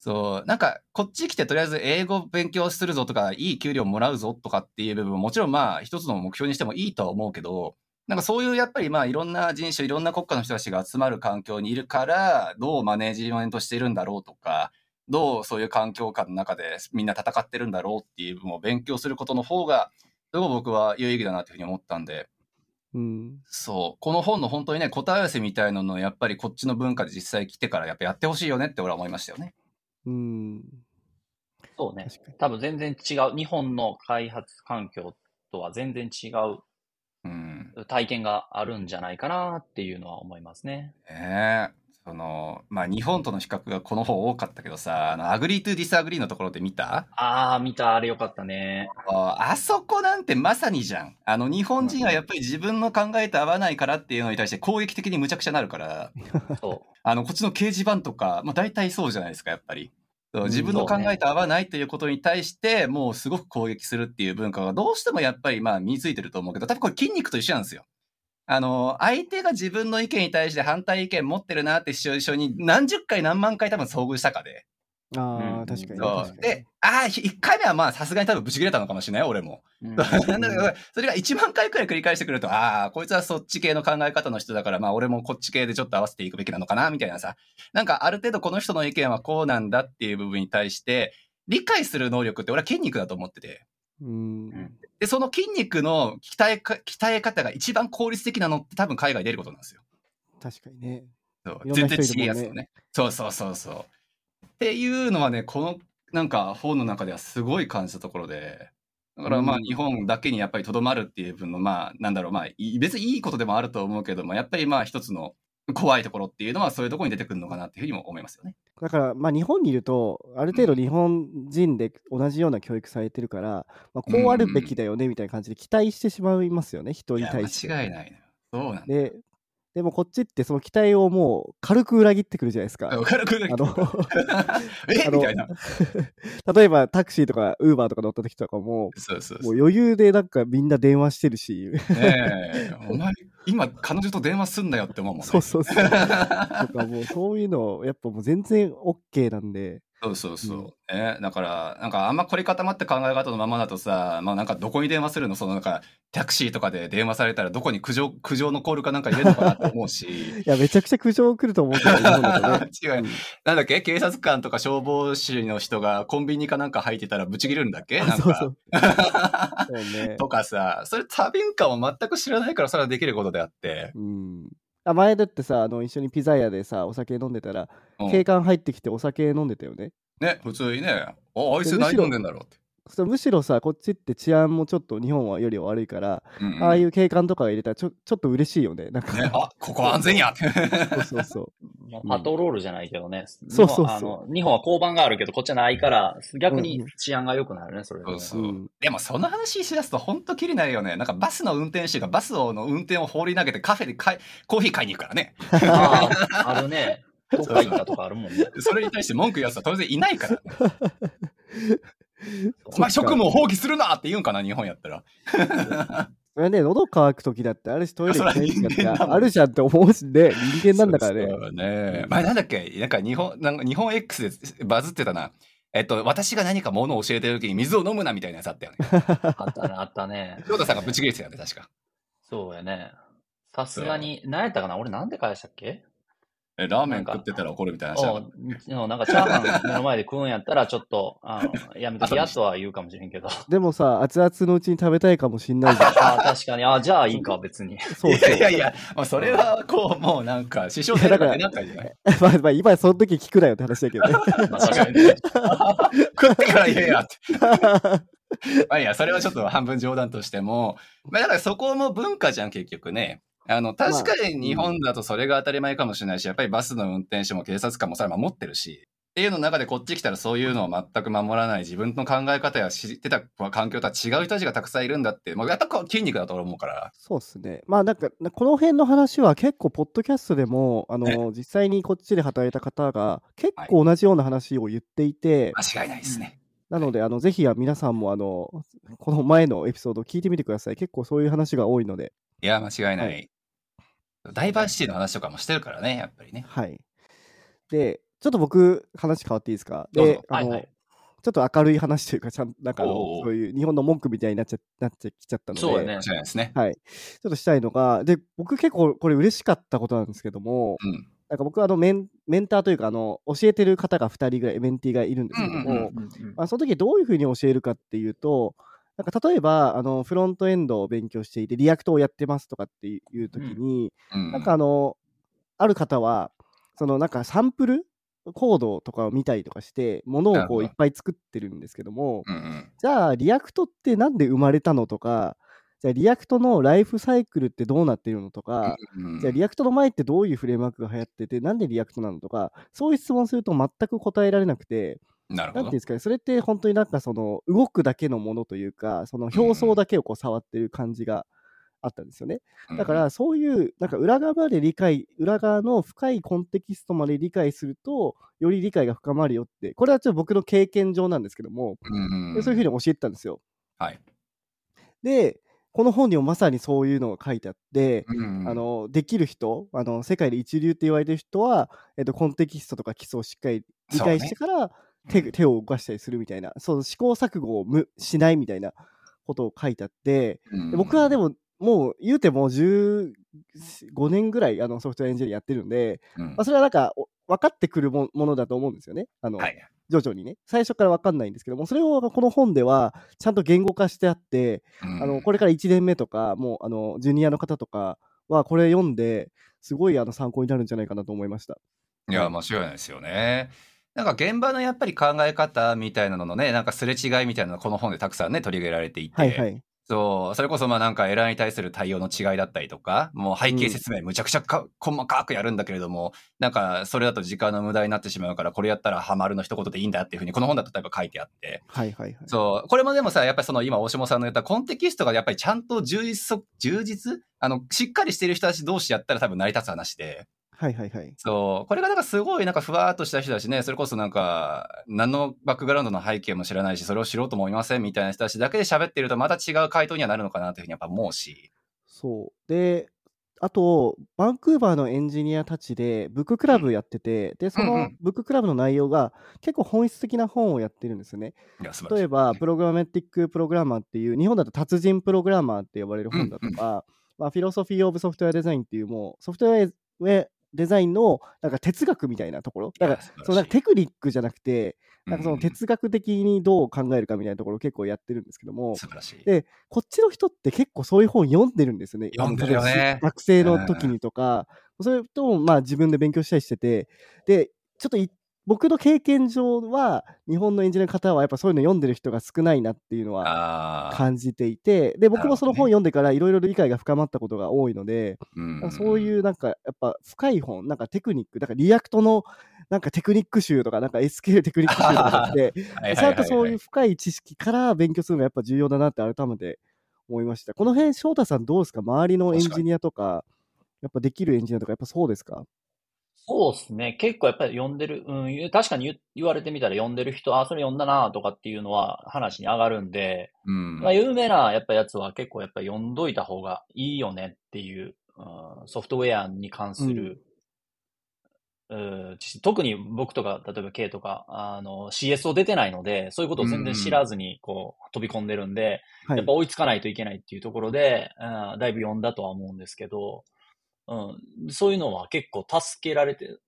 そう、なんか、こっち来てとりあえず英語勉強するぞとか、いい給料もらうぞとかっていう部分ももちろんまあ、一つの目標にしてもいいとは思うけど、なんかそういうやっぱりまあいろんな人種、いろんな国家の人たちが集まる環境にいるから、どうマネージメントしてるんだろうとか、どうそういう環境下の中でみんな戦ってるんだろうっていう部分を勉強することの方が、すごく僕は有意義だなというふうに思ったんで、うん。そう、この本の本当にね、答え合わせみたいなのをやっぱりこっちの文化で実際来てからやっぱやってほしいよねって俺は思いましたよね。うん。そうね。多分全然違う。日本の開発環境とは全然違ううん。体験があるんじゃないかなっていうのは思いますね。ねえ。その、まあ日本との比較がこの本多かったけどさ、あの、 agree to disagree のところで見た？ああ、見た、あれよかったね。ああそこなんてまさにじゃん。あの、日本人はやっぱり自分の考えと合わないからっていうのに対して攻撃的に無茶苦茶なるから、そあの、こっちの掲示板とか、まあ大体そうじゃないですか、やっぱり。自分の考えと合わないということに対して、もうすごく攻撃するっていう文化がどうしてもやっぱりまあ身についてると思うけど、多分これ筋肉と一緒なんですよ。あの、相手が自分の意見に対して反対意見持ってるなってシチュエーションに何十回何万回多分遭遇したかで。ああ、うん確かにね。そう。で、ああ、1回目はまあさすがに多分ブチ切れたのかもしれないよ、俺も。う。うんなんだけど、それが1万回くらい繰り返してくると、ああ、こいつはそっち系の考え方の人だから、まあ俺もこっち系でちょっと合わせていくべきなのかな、みたいなさ。なんかある程度この人の意見はこうなんだっていう部分に対して、理解する能力って俺は筋肉だと思ってて。うん。で、その筋肉の鍛えか、鍛え方が一番効率的なのって多分海外出ることなんですよ。確かにね。そう全然違うやつをね。そうそうそうそう。っていうのはね、このなんか本の中ではすごい感じたところで。だからまあうん日本だけにやっぱりとどまるっていう分のまあなんだろうまあい別にいいことでもあると思うけどもやっぱりまあ一つの怖いところっていうのはそういうところに出てくるのかなっていうふうにも思いますよね。だから、まあ、日本にいると、ある程度日本人で同じような教育されてるから、まあ、こうあるべきだよねみたいな感じで期待してしまいますよね、人に対して。間違いないのよ。そうなんだ。で、でもこっちってその期待をもう軽く裏切ってくるじゃないですか。軽くあの え？あのみたいな。例えばタクシーとかウーバーとか乗った時とかも、そうそうそうもう余裕でなんかみんな電話してるし、ねえ、お前、今、彼女と電話すんなよって思うもんね。そうそうそう。とかもうそういうの、やっぱもう全然 OK なんで、そうそうそう。うんね、だから、なんかあんま凝り固まって考え方のままだとさ、まあなんかどこに電話するの？そのなんか、タクシーとかで電話されたらどこに苦情、苦情のコールかなんか入れるのかなって思うし。いや、めちゃくちゃ苦情来ると思うけど、ね。違う。なんだっけ？警察官とか消防士の人がコンビニかなんか入ってたらブチ切れるんだっけ？なんか。そうそう。そうね。とかさ、それ多文化を全く知らないからそれはできることであって。うん。あ前だってさ、あの一緒にピザ屋でさ、お酒飲んでたら、うん警官入ってきてお酒飲んでたよね。ね、普通にね、あ、あいつ何飲んでんだろうって。そうむしろさ、こっちって治安もちょっと日本はよりは悪いから、うんうんああいう警官とかが入れたらちょちょっと嬉しいよね。なんか、ね、あ、ここ安全やって。そうそうそう。まあパトロールじゃないけどね。そうそうそう日本あの日本は交番があるけど、こっちはないから、逆に治安が良くなるね、それでね。そうそううんでもその話しだすと本当きりないよね。なんかバスの運転手がバスをの運転を放り投げてカフェでかいコーヒー買いに行くからね。ああ、あるね。どっか行ったとかあるもんね。それに対して文句言うやつは当然いないから、ね。お前職務を放棄するなって言うんかな、日本やったら。それはね、喉乾く時だってあるし、トイレ行きたい時だってあるじゃんって思うしね、人間なんだからね。そうね。前なんだっけ？なんか日本、なんか日本 X でバズってたな。えっと、私が何か物を教えてる時に水を飲むなみたいなやつあったよね。あったね、あったね。翔太さんがブチ切れてたよね、確か。そうやね。さすがに、何やったかな？俺なんで返したっけ？え、ラーメン食ってたら怒るみたいな話だおうなんかチャーハン目の前で食うんやったら、ちょっと、あのやめときやとは言うかもしれんけど。でもさ、熱々のうちに食べたいかもしんないじゃん。ああ、確かに。ああ、じゃあいいか、別に。そうそう。いやいやいや、もうそれはこう、もうなんか、師匠だからなんかじゃないまあまあ今その時聞くなよって話だけどね。まあ確かにね。食ってから言えやって。まあいや、それはちょっと半分冗談としても、まあだからそこも文化じゃん、結局ね。あの、確かに日本だとそれが当たり前かもしれないし、やっぱりバスの運転手も警察官もそれは守ってるし、っていうの中でこっち来たらそういうのを全く守らない自分の考え方や知ってた環境とは違う人たちがたくさんいるんだって、もうやっぱ筋肉だと思うから。そうっすね。まあなんか、この辺の話は結構、ポッドキャストでも、あの、実際にこっちで働いた方が結構同じような話を言っていて、間違いないですね。なので、あの、ぜひ皆さんも、あの、この前のエピソードを聞いてみてください。結構そういう話が多いので、いや、間違いない。はいダイバーシティの話とかもしてるからね、やっぱりね。はい。で、ちょっと僕、話変わっていいですか？どうぞで、あの、はいはいちょっと明るい話というか、ちゃんなんかあのそういう日本の文句みたいになっちゃなってきちゃったので、そうだねですね。はい。ちょっとしたいのが、で、僕結構これ嬉しかったことなんですけども、うん。なんか僕はあのメンメンターというかあの教えてる方が2人ぐらいメンティーがいるんですけども、まあ、その時どういうふうに教えるかっていうとなんか例えばあのフロントエンドを勉強していて React をやってますとかっていう時に、うん。なんかあのある方はそのなんかサンプルコードとかを見たりとかしてものをこういっぱい作ってるんですけどもうんうん。じゃあ React ってなんで生まれたのとかじゃあ React のライフサイクルってどうなってるのとか、うん。じゃあ React の前ってどういうフレームワークが流行ってて、なんで React なのとか、そういう質問すると全く答えられなくて、なるほどなんていうんで。すかね、それって本当になんかその動くだけのものというか、その表層だけをこう触ってる感じがあったんですよね。だからそういうなんか裏側まで理解、裏側の深いコンテキストまで理解すると、より理解が深まるよって、これはちょっと僕の経験上なんですけども、うんでそういうふうに教えてたんですよ。はい。で、この本にもまさにそういうのが書いてあって、うんあのできる人あの、世界で一流って言われてる人は、えっと、コンテキストとか基礎をしっかり理解してから手,、手を動かしたりするみたいな、そう試行錯誤をむしないみたいなことを書いてあって、僕はでも、もう言うても15年ぐらいあのソフトウェアエンジニアやってるんで、うんまあ、それはなんかお分かってくるもものだと思うんですよね。あのはい。徐々にね。最初から分かんないんですけども、それをこの本ではちゃんと言語化してあって、うんあのこれから1年目とか、もうあのジュニアの方とかは、これ読んで、すごいあの参考になるんじゃないかなと思いました。いや、間違いないですよね。なんか現場のやっぱり考え方みたいなののね、なんかすれ違いみたいなのがこの本でたくさんね、取り上げられていて、はいはい。そう、それこそまあなんかエラーに対する対応の違いだったりとか、もう背景説明むちゃくちゃか、細かくやるんだけれども、なんかそれだと時間の無駄になってしまうから、これやったらハマるの一言でいいんだっていうふうにこの本だと例えば書いてあって、はいはいはい。そう、これもでもさ、やっぱりその今大下さんの言ったコンテキストがやっぱりちゃんと充実そ、充実？あの、しっかりしている人たち同士やったら多分成り立つ話で、はいはいはい。そう。これがなんかすごいなんかふわーっとした人だしね、それこそなんか、何のバックグラウンドの背景も知らないし、それを知ろうとも思いませんみたいな人たちだけで喋ってるとまた違う回答にはなるのかなというふうにやっぱ思うし。そう。で、あと、バンクーバーのエンジニアたちで、ブッククラブやってて、で、そのうんうんブッククラブの内容が結構本質的な本をやってるんですよね。例えば、プログラメティックプログラマーっていう、日本だと達人プログラマーって呼ばれる本だとか、まあ、 Philosophy of Software Design っていう、もう、ソフトウェアデザインのなんか哲学みたいなところ？だからそのテクニックじゃなくて、なんかそのうん哲学的にどう考えるかみたいなところを結構やってるんですけども、素晴らしい。で、こっちの人って結構そういう本読んでるんですよね。読んでるよね。学生の時にとか、それともまあ自分で勉強したりしてて、で、ちょっとい僕の経験上は、日本のエンジニアの方はやっぱそういうの読んでる人が少ないなっていうのは。感じていて、で、僕もその本読んでからいろいろ理解が深まったことが多いので、うんそういうなんかやっぱ深い本、なんかテクニック、だから React のなんかテクニック集とか、なんか SQL テクニック集とかって、ちゃんとそういう深い知識から勉強するのがやっぱ重要だなって改めて思いました。この辺、翔太さんどうですか？周りのエンジニアとか、やっぱできるエンジニアとか、やっぱそうですか？そうですね。結構やっぱり読んでる、うん、確かに言言われてみたら読んでる人、あ、それ読んだなとかっていうのは話に上がるんで、うん。まあ、有名なやっぱやつは結構やっぱ読んどいた方がいいよねっていう、うんソフトウェアに関する、うん。特に僕とか、例えば K とか、あの、CSO 出てないので、そういうことを全然知らずに、こう、飛び込んでるんで、はい。やっぱ追いつかないといけないっていうところで、うん、だいぶ読んだとは思うんですけど、うん、そういうのは結構助けられて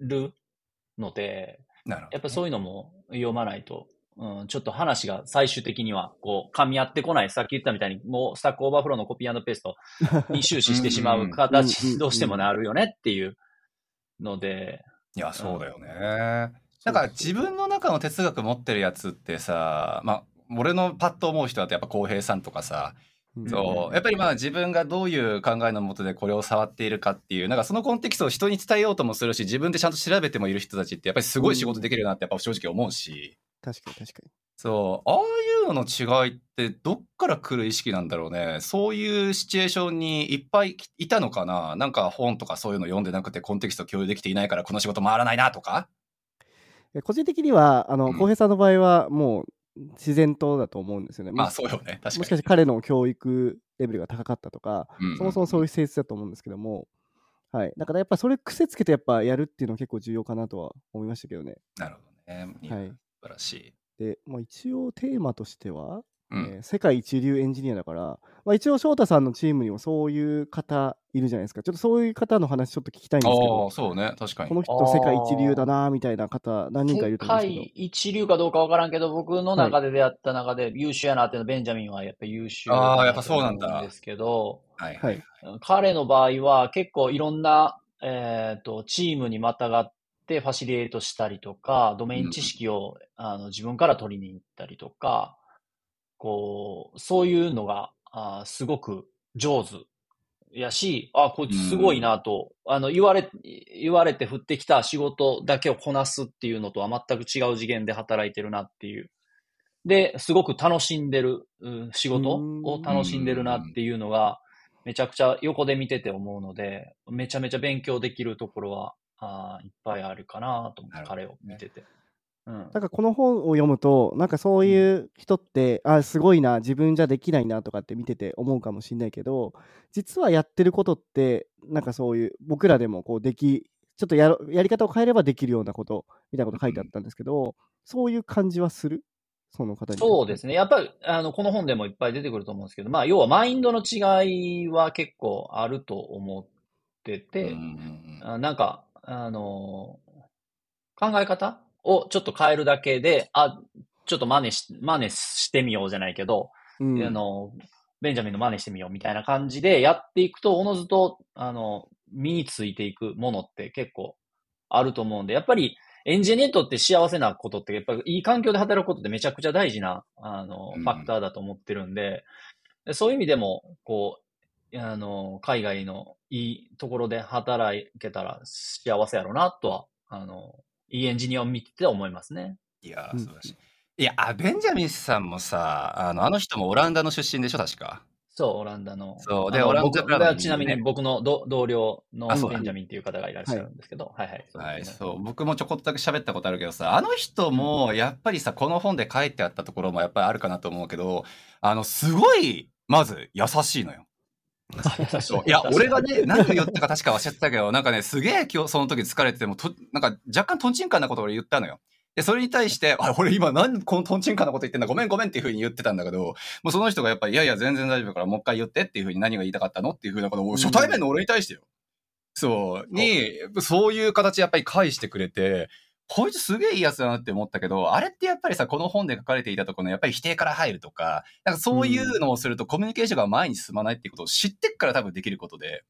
るので、なるほど。やっぱそういうのも読まないと、うん、ちょっと話が最終的には、こう、噛み合ってこない。さっき言ったみたいに、もうスタックオーバーフローのコピーペースト に終始してしまう形どうしてもなるよねっていうので、いや、そうだよね。なんか自分の中の哲学持ってるやつってさ、まあ、俺のパッと思う人だとやっぱ浩平さんとかさ、うんそう。やっぱりまあ自分がどういう考えのもとでこれを触っているかっていう、なんかそのコンテキストを人に伝えようともするし、自分でちゃんと調べてもいる人たちってやっぱりすごい仕事できるなってやっぱ正直思うし、確かに確かに。そう。ああいうのの違いってどっから来る意識なんだろうね。そういうシチュエーションにいっぱいいたのかななんか本とかそういうの読んでなくてコンテキスト共有できていないからこの仕事回らないなとかえ個人的には、あの、うん浩平さんの場合は、もう自然とだと思うんですよね。まあそうよね。確かに。もしかして彼の教育レベルが高かったとか、うんそもそもそういう性質だと思うんですけども、はい。だからやっぱそれ癖つけてやっぱやるっていうのは結構重要かなとは思いましたけどね。なるほどね。はい素晴らしい。で、まあ、一応テーマとしては、うん。えー世界一流エンジニアだから、まあ、一応翔太さんのチームにもそういう方いるじゃないですか。ちょっとそういう方の話ちょっと聞きたいんですけあどあ、そうね。確かに。この人世界一流だなみたいな方何人かい世ると思うんですけ界一流かどうかわからんけど、僕の中で出会った中で優秀やなっていうのは、ベンジャミンはやっぱ優秀あーやっぱそうなんだ。ですけど、はい。ど、はい、彼の場合は結構いろんな、えっ、と、チームにまたがってファシリエイトしたりとか、ドメイン知識を、あの自分から取りに行ったりとか、こう、そういうのが、あーすごく上手やし、あ、こいつすごいなと、あの、言われ、言われて降ってきた仕事だけをこなすっていうのとは全く違う次元で働いてるなっていう。で、すごく楽しんでる、うん仕事を楽しんでるなっていうのが、めちゃくちゃ横で見てて思うので、めちゃめちゃ勉強できるところは、あーいっぱいあるかなと思って、なるほど彼を見てて。うん。なんかこの本を読むとなんかそういう人って、あすごいな自分じゃできないなとかって見てて思うかもしれないけど実はやってることってなんかそういう僕らでもこうできちょっとやろやり方を変えればできるようなことみたいなこと書いてあったんですけど、そういう感じはする？その方にそうですね。やっぱり、あの、この本でもいっぱい出てくると思うんですけど、まあ、要はマインドの違いは結構あると思ってて、うんなんか、あの考え方をちょっと変えるだけで、あ、ちょっと真似し、真似してみようじゃないけど、うん。あの、ベンジャミンの真似してみようみたいな感じでやっていくと、おのずと、あの、身についていくものって結構あると思うんで、やっぱりエンジニアにとって幸せなことって、やっぱりいい環境で働くことってめちゃくちゃ大事な、あの、うん。ファクターだと思ってるんで、でそういう意味でも、こう、あの、海外のいいところで働けたら幸せやろうなとは、あの、いいエンジニアを見てて思いますね。いや素晴らしい。いや、あベンジャミンさんもさ、あの、あの人もオランダの出身でしょ、確か？そう、オランダの。そうでオランダかちなみに僕の同同僚のベンジャミンっていう方がいらっしゃるんですけど、はい、はい、そうはい、ですねそう。僕もちょこっとだけ喋ったことあるけどさ、あの人も、やっぱりさ、この本で書いてあったところもやっぱりあるかなと思うけど、あの、すごい、まず、優しいのよ。いや、俺がね、何を言ったか確か忘れてたけど、なんかね、すげえ今日その時疲れてても、となんか若干トンチンカンなことを俺言ったのよ。で、それに対して、あ、俺今何このトンチンカンなこと言ってんだ、ごめんごめんっていう風に言ってたんだけど、もうその人がやっぱり、いやいや、全然大丈夫だからもう一回言ってっていう風に何が言いたかったのっていう風なことを、初対面の俺に対してよ。そう、に、そういう形やっぱり返してくれて、こいつすげえいいやつだなって思ったけど、あれってやっぱりさ、この本で書かれていたところのやっぱり否定から入るとか、なんかそういうのをするとコミュニケーションが前に進まないっていうことを知ってっから多分できることで、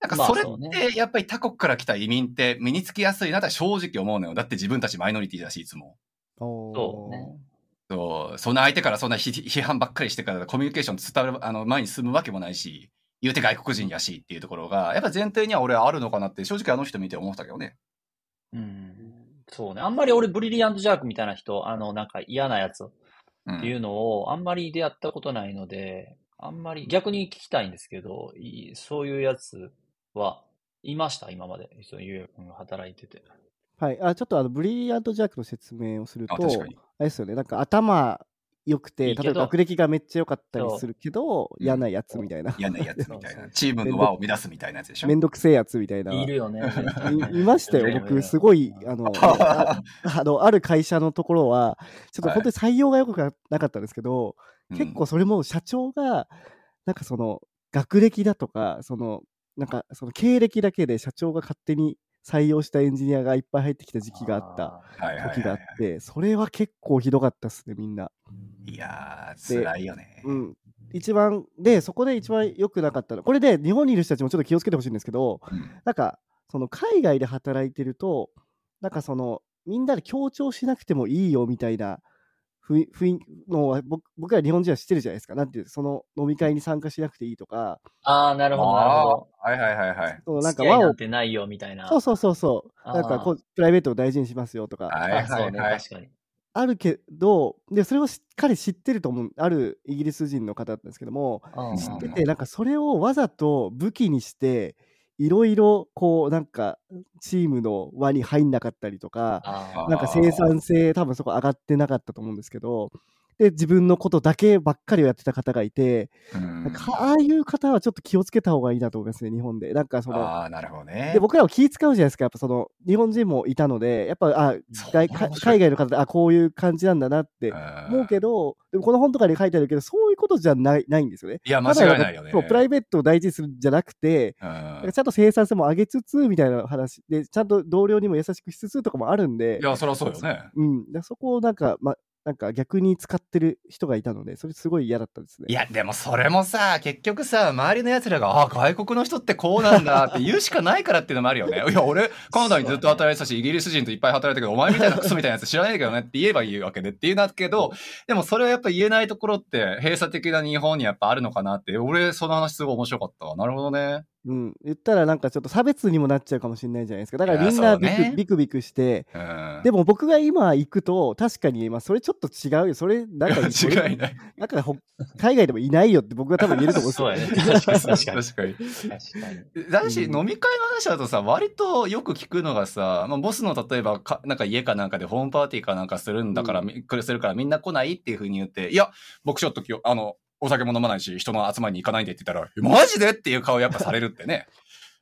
なんかそれってやっぱり他国から来た移民って身につきやすいなって正直思うのよ。だって自分たちマイノリティだし、いつも。そうね。そう、そんな相手からそんな批批判ばっかりしてからコミュニケーション伝わる、あの、前に進むわけもないし、言うて外国人やしっていうところが、やっぱ前提には俺はあるのかなって正直あの人見て思ったけどね。うん。そうね。あんまり俺、ブリリアントジャークみたいな人、あの、なんか嫌なやつうんっていうのを、あんまり出会ったことないので、あんまり逆に聞きたいんですけど、そういうやつはいました？今まで。そういう君が働いてて。はい、あちょっとあのブリリアント・ジャックの説明をすると、ああれですよね、なんか頭良くて、いいけど。例えば学歴がめっちゃ良かったりするけど、う。ん嫌なやつみたいな、嫌なやつみたいな。チームの輪を乱すみたいなやつでしょ。めんどくせえやつみたいな。いるよね。いいましたよ、僕、すごい、あの、あ あの、ある会社のところは、ちょっと本当に採用が良くなかったんですけど、結構それも社長が、なんかその、学歴だとか、その、なんかその経歴だけで社長が勝手に採用したエンジニアがいっぱい入ってきた時期があった時があって、それは結構ひどかったっすね、みんな。いやー、辛いよね。うん。一番、で、そこで一番良くなかったの。これで日本にいる人たちもちょっと気をつけてほしいんですけど、うんなんか、その海外で働いてると、なんかその、みんなで協調しなくてもいいよみたいな雰囲雰囲気のは僕僕ら日本人は知ってるじゃないですか。なんていうその飲み会に参加しなくていいとか、ああ、なるほど、なるほど。はいはいはいはい。そのなんか付き合い輪を、なんてないよみたいな。そうそうそうそう、なんかこうプライベートを大事にしますよとか、はいはいはい。確かに。あるけど、で、それをしっかり知ってると思う、あるイギリス人の方だったんですけども、うん知ってて、なんかそれをわざと武器にして、いろいろこう、なんかチームの輪に入んなかったりとか、あなんか生産性、多分そこ上がってなかったと思うんですけど、で、自分のことだけばっかりをやってた方がいて、うんなんかああいう方はちょっと気をつけた方がいいなと思いますね、日本で。なんかその、ああ、なるほどね。で僕らも気使うじゃないですか、やっぱその日本人もいたので、やっぱあ外海外の方であこういう感じなんだなって思うけど、でもこの本とかに書いてあるけど、そういうことじゃないないんですよね。いや、間違いないよね。そうプライベートを大事にするんじゃなくて、ちゃんと生産性も上げつつみたいな話で、ちゃんと同僚にも優しくしつつとかもあるんでい、や、そりゃそうよね。うん、でそこをなんか、ま、なんか逆に使ってる人がいたので、それすごい嫌だったですね。いや、でもそれもさ、結局さ、周りの奴らが、あ、外国の人ってこうなんだって言うしかないからっていうのもあるよね。いや、俺、カナダにずっと働いてたし、イギリス人といっぱい働いたけど、お前みたいなクソみたいなやつ知らないけどねって言えばいいわけでっていうんだけど、でもそれはやっぱ言えないところって、閉鎖的な日本にやっぱあるのかなって、俺、その話すごい面白かったわ。なるほどね。うん、言ったらなんかちょっと差別にもなっちゃうかもしれないじゃないですか。だからみんなビク,、ねビクビクして、うん。でも僕が今行くと、確かに、まあ、それちょっと違うよ。それ、なんか、違いない。なんかほ、海外でもいないよって僕は多分言えると思うんですよ。そうやね。確かに 確かに。確かに。確かに。だし、うん飲み会の話だとさ、割とよく聞くのがさ、まあ、ボスの例えばか、なんか家かなんかでホームパーティーかなんかするんだから、うんみこれするからみんな来ないっていうふうに言って、いや、僕ちょっときょあの、お酒も飲まないし、人の集まりに行かないんでって言ったら、えマジでっていう顔やっぱされるってね。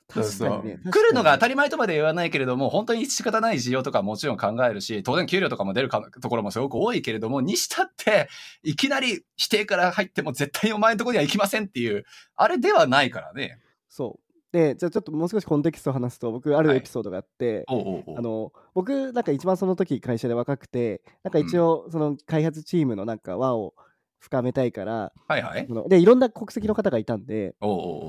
確かにね。来るのが当たりり前とまで言わないけれども、本当に仕方ない需要とかもちろん考えるし、当然給料とかも出るかところもすごく多いけれども、にしたって、いきなり否定から入っても絶対お前のところには行きませんっていう、あれではないからね。そう。で、じゃあちょっともう少しコンテキストを話すと、僕、あるはいエピソードがあって、おうおうおうあの僕なんか一番その時会社で若くてなんか一応その開発チームのなんか輪を深めたいからはいはいでいろんな国籍の方がいたんで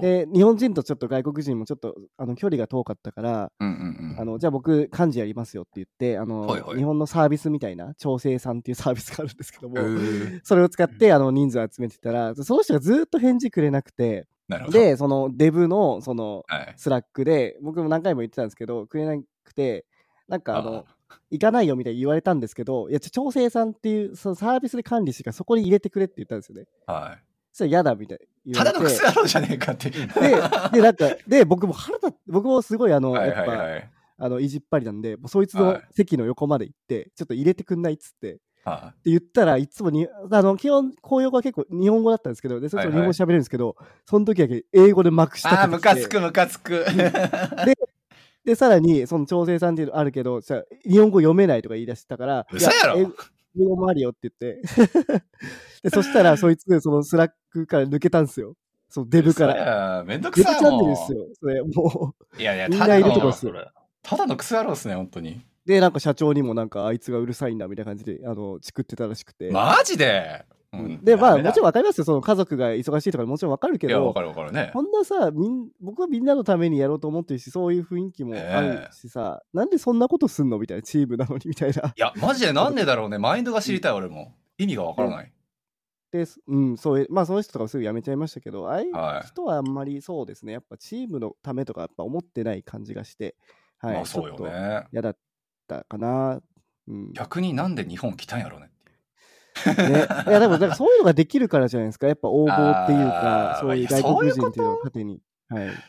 で日本人とちょっと外国人もちょっとあの距離が遠かったからうんうんうん。あのじゃあ僕幹事やりますよって言ってあの、はいはい日本のサービスみたいな調整さんっていうサービスがあるんですけども、えーそれを使ってあの人数集めてたらその人がずっと返事くれなくて。でそのデブのそのはい。スラックで僕も何回も言ってたんですけどくれなくてなんかあのあ行かないよみたいに言われたんですけどいや調整さんっていうそのサービスで管理してからそこに入れてくれって言ったんですよねはそしたら嫌だみたいにい。た言われてだのクソ野郎じゃねえかって。ででなんかで僕も腹立って僕もすごいあの、はいやっぱ、はいはい。あの意地っ張りなんでもうそいつのはい席の横まで行って、ちょっと入れてくんないっつってっては言ったらいつもにあの基本公用語は結構日本語だったんですけどでそいつも日本語喋れるんですけど、その時だけ英語でまくしいああ、たててきてムカつくムカつく。で、さらに、その調整さんっていうのあるけど、日本語読めないとか言い出したから、嘘やろい英英語もあるよって言って。で、そしたら、そいつ、その Slack から抜けたんですよ。そのデブから。ら。めんどくデブチャンネ。ルですよ。それ、もう。いやいや、みんないただの、るとこっすよ。ただのクソ野郎ですね、本当に。で、なんか社長にもなんか、あいつがうるさいんだみたいな感じで、あの、チクってたらしくて。マジで？うんで、まあ、もちろんわかりますよ。その家族が忙しいとかもちろんわかるけいや、わどか、るわかるね。こんなさみん、僕はみんなのためにやろうと思ってるし、そういう雰囲気もあるしさ、なんでそんなことすんの？みたいな、チームなのにみたいな。いや、マジでなんでだろうね。マインドが知りたい、俺も。意味がわからない。で、すうん、そういう、まあその人とかもすぐ辞めちゃいましたけど、ああいうはい人はあんまりそうですね、やっぱチームのためとかやっぱ思ってない感じがして、はい、まあそうよね。嫌だったかな。うん、ね、逆になんで日本来たんやろうね。いやでもなんかそういうのができるからじゃないですか、やっぱ応募っていうかそういう外国人っていうのを糧に。はい。わか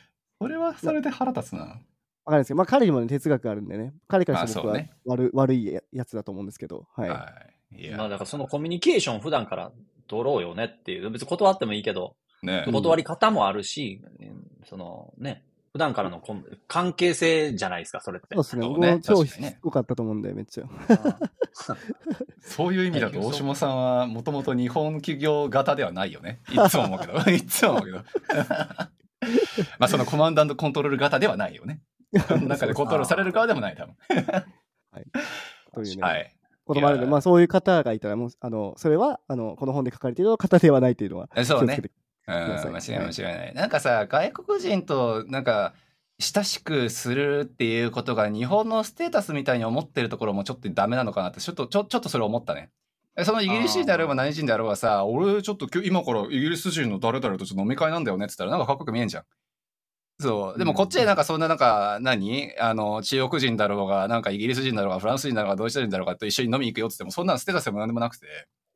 それはそれで腹立つな。んないですけど、まあ彼にも、ね、哲学あるんでね、彼からして僕はまあそうね悪,、悪いややつだと思うんですけど、はい。はい。いまあや、だからそのコミュニケーション普段から取ろうよねっていう。別に断ってもいいけど、ねうん断り方もあるし、そのね、普段からのコン関係性じゃないですか、それって。そうですね、そうね僕も超しつこかったと思うんで、めっちゃ。そういう意味だと、大下さんはもともと日本企業型ではないよね。いつも思うけど。いつも思うけど。まあそのコマンダントコントロール型ではないよね。中でコントロールされる側でもない、多分。というね、はい。こともあるので、まあそういう方がいたら、もう、あの、それは、あの、この本で書かれている方ではないというのは、えそうねうん、間違いない間違いない。なんかさ、外国人となんか親しくするっていうことが日本のステータスみたいに思ってるところもちょっとダメなのかなって、ちょっと、ちょちょっとそれ思ったね。えそのイギリス人であれば何人であろうがさ、俺ちょっと今日今からイギリス人の誰々とちょっと飲み会なんだよねって言ったらなんかかっこよく見えんじゃん。そう。でもこっちでなんかそんななんか何、あの、中国人だろうが、なんかイギリス人だろうが、フランス人だろうが、ドイツ人だろうがと一緒に飲みに行くよって言っても、そんなのステータスでも何でもなくて。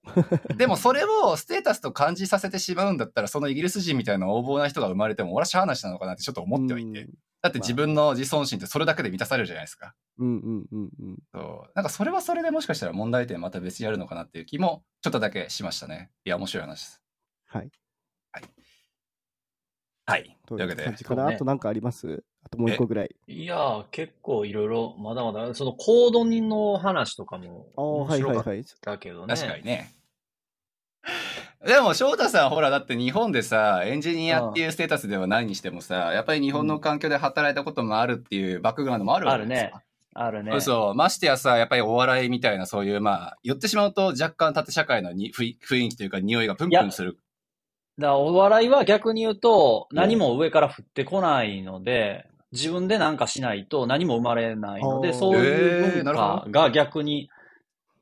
でもそれをステータスと感じさせてしまうんだったら、そのイギリス人みたいな横暴な人が生まれても、俺はしゃあなしなのかなってちょっと思ってはいて。だって自分の自尊心ってそれだけで満たされるじゃないですか。うんうんうんうん。そう。なんかそれはそれでもしかしたら問題点また別にあるのかなっていう気もちょっとだけしましたね。いや、面白い話です。はい。はい。とというわけであとなんかあります？あともう一個ぐらい。いやー、結構いろいろ、まだまだ、そのコード人の話とかもああ、面はい白かっはいはい。たけどね。確かにね。でも、翔太さん、ほら、だって日本でさ、エンジニアっていうステータスではないにしてもさ、やっぱり日本の環境で働いたこともあるっていうバックグラウンドもあるわけですか。あるね。そうそう。ましてやさ、やっぱりお笑いみたいな、そういう、まあ、言ってしまうと若干縦社会のに雰囲雰囲気というか、匂いがプンプンする。だお笑いは逆に言うと、何も上から降ってこないので、自分で何かしないと何も生まれないので、そういう文化が逆に、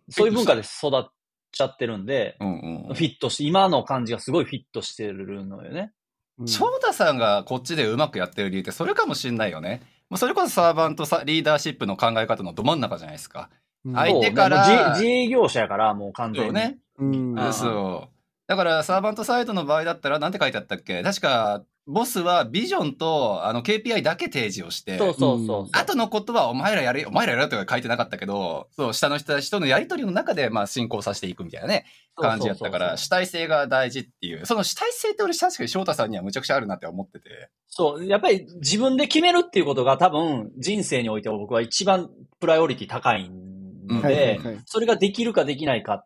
そういう文化で育っちゃってるんで、うんうん。フィットして、今の感じがすごいフィットしてるのよね。うん翔太さんがこっちでうまくやってる理由ってそれかもしんないよね。もうそれこそサーバントさリーダーシップの考え方のど真ん中じゃないですか。うん相手からもう自自営業者やから、もう完全に。そうね。うん。そう。だからサーバントサイトの場合だったらなんて書いてあったっけ？確か、ボスはビジョンとあの KPI だけ提示をして、そうそうそうそう。後のことはお前らやれ、お前らやれとか書いてなかったけど、そう、下の人たちとのやりとりの中で、まあ、進行させていくみたいなね、感じやったから、主体性が大事っていう、その主体性って俺確かに翔太さんにはむちゃくちゃあるなって思ってて。そう、やっぱり自分で決めるっていうことが多分人生においては僕は一番プライオリティ高いのはいはいで、はい。それができるかできないか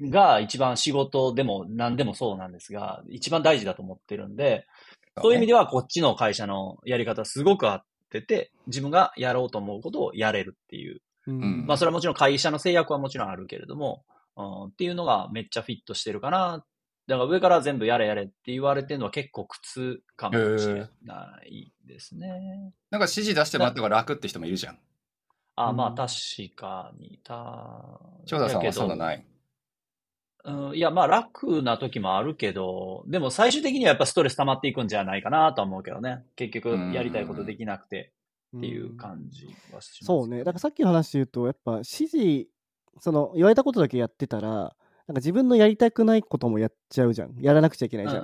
が一番仕事でも何でもそうなんですが、一番大事だと思ってるんで、そういう意味で。ではこっちの会社のやり方すごく合ってて、自分がやろうと思うことをやれるっていう。うんまあそれはもちろん会社の制約はもちろんあるけれども、うん、っていうのがめっちゃフィットしてるかな。だから上から全部やれやれって言われてるのは結構苦痛かもしれないですね。なんか指示出してもらった方が楽って人もいるじゃん。あ、うんまあ確かに。た翔太さんはそうだい。ない。うん、いや、まあ楽な時もあるけど、でも最終的にはやっぱストレス溜まっていくんじゃないかなとは思うけどね。結局やりたいことできなくてっていう感じはします。そうね。だからさっきの話で言うと、やっぱ指示、その言われたことだけやってたら、なんか自分のやりたくないこともやっちゃうじゃん。やらなくちゃいけないじゃ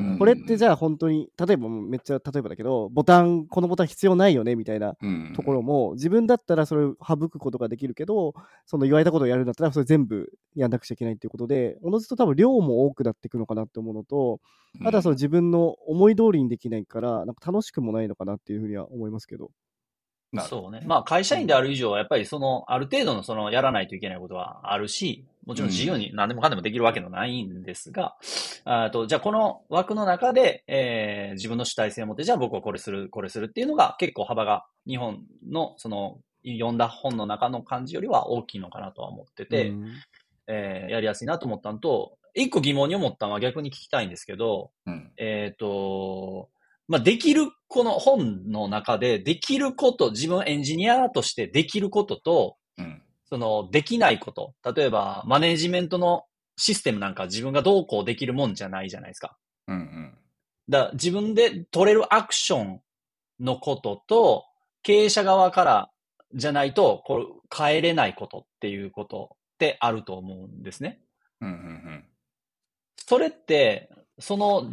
ん。これってじゃあ本当に、例えばめっちゃ例えばだけど、ボタン、このボタン必要ないよねみたいなうん。ところも、自分だったらそれを省くことができるけど、その言われたことをやるんだったら、それ全部やんなくちゃいけないっていうことで、おのずと多分量も多くなっていくのかなって思うのと、あとはその自分の思い通りにできないから、なんか楽しくもないのかなっていうふうには思いますけど。そうね。まあ会社員である以上はやっぱりその、ある程度のそのやらないといけないことはあるし、もちろん自由に何でもかんでもできるわけのないんですが、あと、じゃあこの枠の中で、えー自分の主体性を持って、じゃあ僕はこれする、これするっていうのが結構幅が日本のその読んだ本の中の感じよりは大きいのかなとは思ってて、うんえーやりやすいなと思ったのと、一個疑問に思ったのは逆に聞きたいんですけど、うん。えっ、と、まあ、できる、この本の中で、できること、自分エンジニアとしてできることと、うん。その、できないこと。例えば、マネジメントのシステムなんか自分がどうこうできるもんじゃないじゃないですか。うん。うん。だ自分で取れるアクションのことと、経営者側からじゃないと、これ、変えれないことっていうことってあると思うんですね。うん。うん。それって、その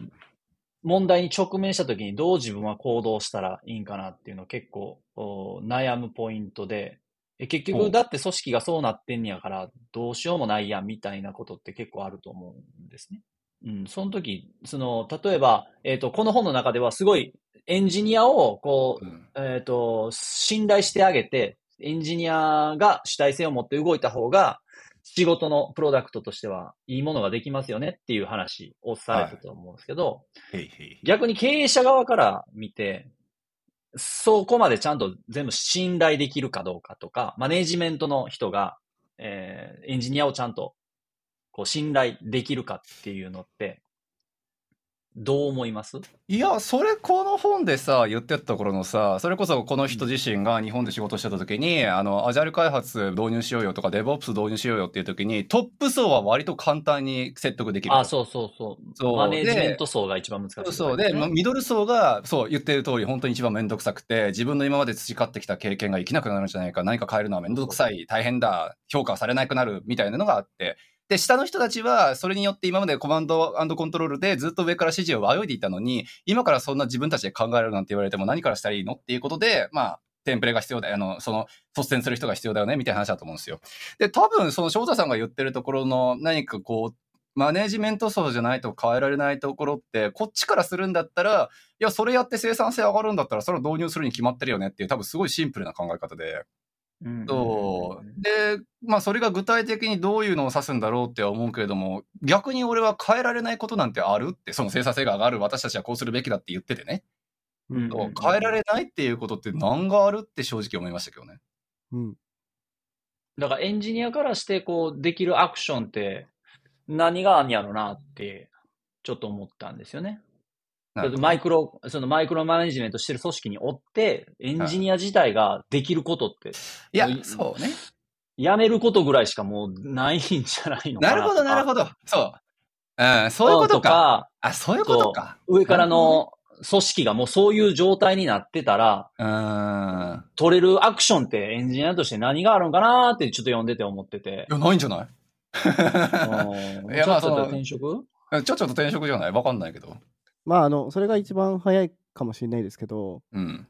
問題に直面したときにどう自分は行動したらいいんかなっていうの結構お悩むポイントで、え結局だって組織がそうなってんやからどうしようもないやんみたいなことって結構あると思うんですね。うん、その時、その、例えば、えっ、と、この本の中ではすごいエンジニアをこう、うん。えっ、と、信頼してあげて、エンジニアが主体性を持って動いた方が、仕事のプロダクトとしてはいいものができますよねっていう話をされたと思うんですけど。逆に経営者側から見て、そこまでちゃんと全部信頼できるかどうかとか、マネジメントの人が、えーエンジニアをちゃんとこう信頼できるかっていうのって、どう思います？いや、それこの本でさ、言ってた頃のさ、それこそこの人自身が日本で仕事してた時に、あの、アジャル開発導入しようよとか、デブオプス導入しようよっていう時に、トップ層は割と簡単に説得できる。あ、そうそうそう。そうマネジメント層が一番難しい、そうそう。で、まミドル層が、そう、言ってる通り、本当に一番めんどくさくて、自分の今まで培ってきた経験が生きなくなるんじゃないか、何か変えるのはめんどくさい、大変だ、評価されなくなる、みたいなのがあって、で、下の人たちは、それによって今までコマンドコントロールでずっと上から指示を仰いでいたのに、今からそんな自分たちで考えるなんて言われても何からしたらいいのっていうことで、まあ、テンプレが必要だよ。あの、その、率先する人が必要だよね、みたいな話だと思うんですよ。で、多分、その翔太さんが言ってるところの何かこう、マネジメント層じゃないと変えられないところって、こっちからするんだったら、いや、それやって生産性上がるんだったら、それを導入するに決まってるよねっていう、多分すごいシンプルな考え方で。そう。で、まあ、それが具体的にどういうのを指すんだろうって思うけれども、逆に俺は変えられないことなんてあるって、その生産性が上がる、私たちはこうするべきだって言っててね。うん、変えられないっていうことって何があるって正直思いましたけどね。うん。だからエンジニアからしてこうできるアクションって何があんやろなってちょっと思ったんですよね。マイクロ、そのマイクロマネジメントしてる組織におって、エンジニア自体ができることって。いや、そうね。やめることぐらいしかもうないんじゃないのかな。なるほど、なるほど。そう。うん、そういうことか。あ、そういうことか。上からの組織がもうそういう状態になってたら、うん、取れるアクションってエンジニアとして何があるんかなってちょっと読んでて思ってて。いや、ないんじゃない？いや、まあ、ちょっと転職？ちょっと転職じゃない？わかんないけど。まあ、あの、それが一番早いかもしれないですけど、うん。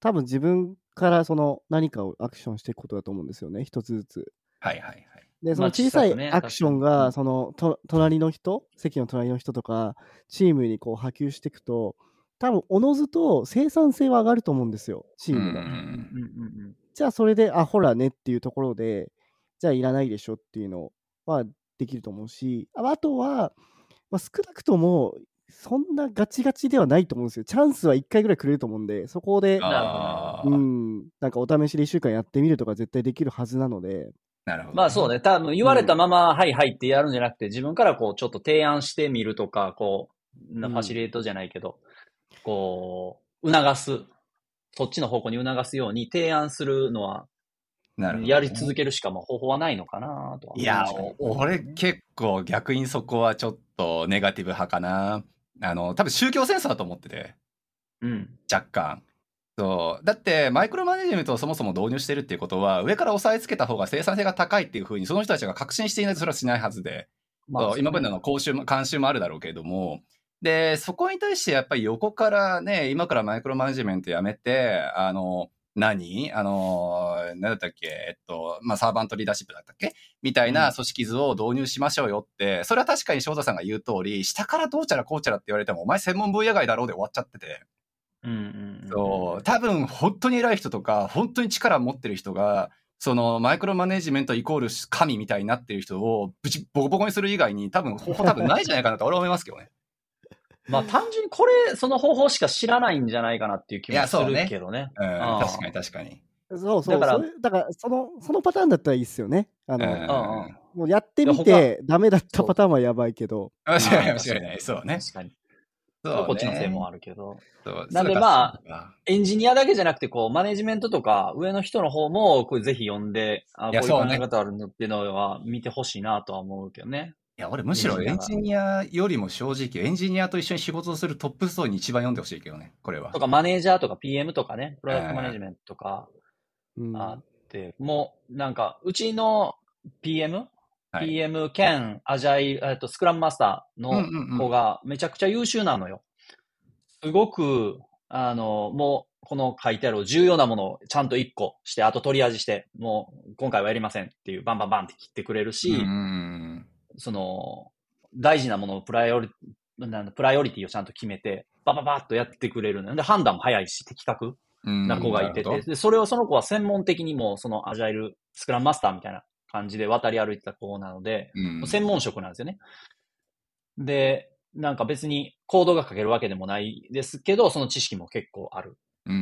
多分自分からその何かをアクションしていくことだと思うんですよね、一つずつ。はいはいはい。で、その小さいアクションが、そのと隣の人、席の隣の人とか、チームにこう波及していくと、多分おのずと生産性は上がると思うんですよ、チームが。じゃあそれで、あ、ほらねっていうところで、じゃあいらないでしょっていうのはできると思うし、あとは、まあ、少なくともそんなガチガチではないと思うんですよ。チャンスは1回ぐらいくれると思うんで、そこで、うん、なんかお試しで1週間やってみるとか絶対できるはずなので。なるほど、まあそうね。多分言われたまま、うん、はいはいってやるんじゃなくて、自分からこうちょっと提案してみるとか、こう、ファシリエートじゃないけど、うん、こう、促す。そっちの方向に促すように提案するのはなるほど、やり続けるしかも方法はないのかなといや、俺結構逆にそこはちょっとネガティブ派かな。あの、多分宗教センスだと思ってて。うん。若干。そう。だって、マイクロマネジメントをそもそも導入してるっていうことは、上から押さえつけた方が生産性が高いっていうふうに、その人たちが確信していないとそれはしないはずで。まあ、今までの講習も、監修もあるだろうけれども、で、そこに対してやっぱり横からね、今からマイクロマネジメントやめて、あの、何？あの、何だったっけ？えっと、まあ、サーバントリーダーシップだったっけ？みたいな組織図を導入しましょうよって、それは確かに翔太さんが言う通り、下からどうちゃらこうちゃらって言われても、お前専門分野外だろうで終わっちゃってて。うんうんそう、多分本当に偉い人とか、本当に力を持ってる人が、そのマイクロマネジメントイコール神みたいになってる人をぶちボコボコにする以外に多分方法多分ないんじゃないかなと俺は思いますけどね。まあ単純にこれ、その方法しか知らないんじゃないかなっていう気もするけどね。うん、確かに確かに。そうそう。だから、だからその、そのパターンだったらいいっすよね。あの、うん、もうやってみて、ダメだったパターンはやばいけど。間違いない、間違いない。そうね。確かに。そう、ね、こっちのせいもあるけど。なんでまあ、エンジニアだけじゃなくて、こう、マネジメントとか、上の人の方も、これぜひ読んで、あこういう考え方あるのっていうのは見てほしいなとは思うけどね。いや、俺むしろエンジニアよりも正直、エンジニアと一緒に仕事をするトップ層に一番読んでほしいけどね、これは。とか、マネージャーとか PM とかね、プロダクトマネジメントとか、あって、もう、なんか、うちの PM? はい、PM 兼アジャイル、えっと、スクラムマスターの子がめちゃくちゃ優秀なのよ。すごく、あの、もう、この書いてある重要なものをちゃんと1個して、あと取り味して、もう今回はやりませんっていう、バンバンバンって切ってくれるし、その、大事なものをプライオリプライオリティをちゃんと決めて、バババッとやってくれるので、判断も早いし、的確な子がいてて、で、それをその子は専門的にも、そのアジャイル、スクラムマスターみたいな感じで渡り歩いてた子なので、うん、専門職なんですよね。で、なんか別にコードが書けるわけでもないですけど、その知識も結構ある。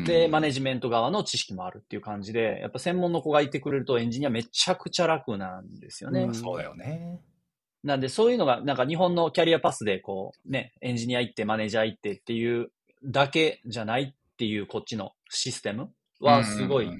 で、マネジメント側の知識もあるっていう感じで、やっぱ専門の子がいてくれるとエンジニアめちゃくちゃ楽なんですよね。うん、そうだよね。なんでそういうのが、なんか日本のキャリアパスでこうね、エンジニア行ってマネージャー行ってっていうだけじゃないっていうこっちのシステムはすごい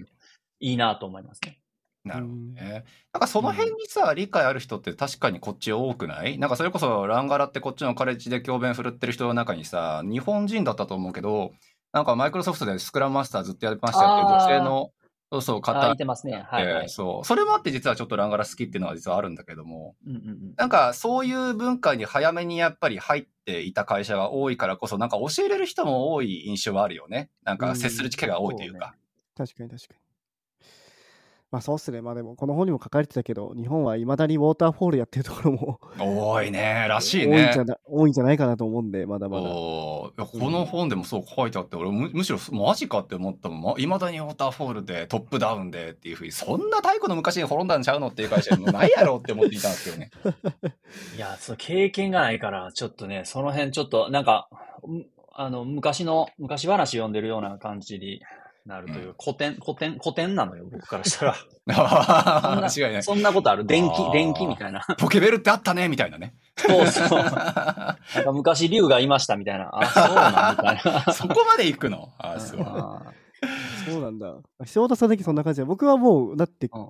いいなと思いますね。なるほどね。なんかその辺にさ、理解ある人って確かにこっち多くない？なんかそれこそランガラってこっちのカレッジで教鞭振るってる人の中にさ、日本人だったと思うけど、なんかマイクロソフトでスクラムマスターずっとやってましたよっていう女性のそうそう、あ買っあ、言ってますね。はいて、はい。そう。それもあって実はちょっとランガラ好きっていうのは実はあるんだけども、うんうんうん。なんかそういう文化に早めにやっぱり入っていた会社が多いからこそ、なんか教えれる人も多い印象はあるよね。なんか接する機会が多いというか。確かに確かに。まあそうっすね。まあでも、この本にも書かれてたけど、日本はいまだにウォーターフォールやってるところも多いね、らしい多いんねじゃ。な多いんじゃないかなと思うんで、まだまだ。おーいやこの本でもそう書いてあって、俺むむしろマジかって思ったもん。いまだにウォーターフォールでトップダウンでっていうふうに、そんな太古の昔に滅んだんちゃうのっていう会社もないやろって思っていたんですけどね。いや、その経験がないから、ちょっとね、その辺ちょっと、なんか、うんあの、昔の、昔話読んでるような感じになるという、古典、古典、古典なのよ、僕からしたら。そんな間違いない。そんなことある？電気電気みたいな。ポケベルってあったねみたいなね。そうそう。なんか昔竜がいましたみたいな。あ、そうなんみたいな。そこまで行くの？あ、すごい。あそうなんだ。塩田さんだけそんな感じで、僕はもう、だって、ーうん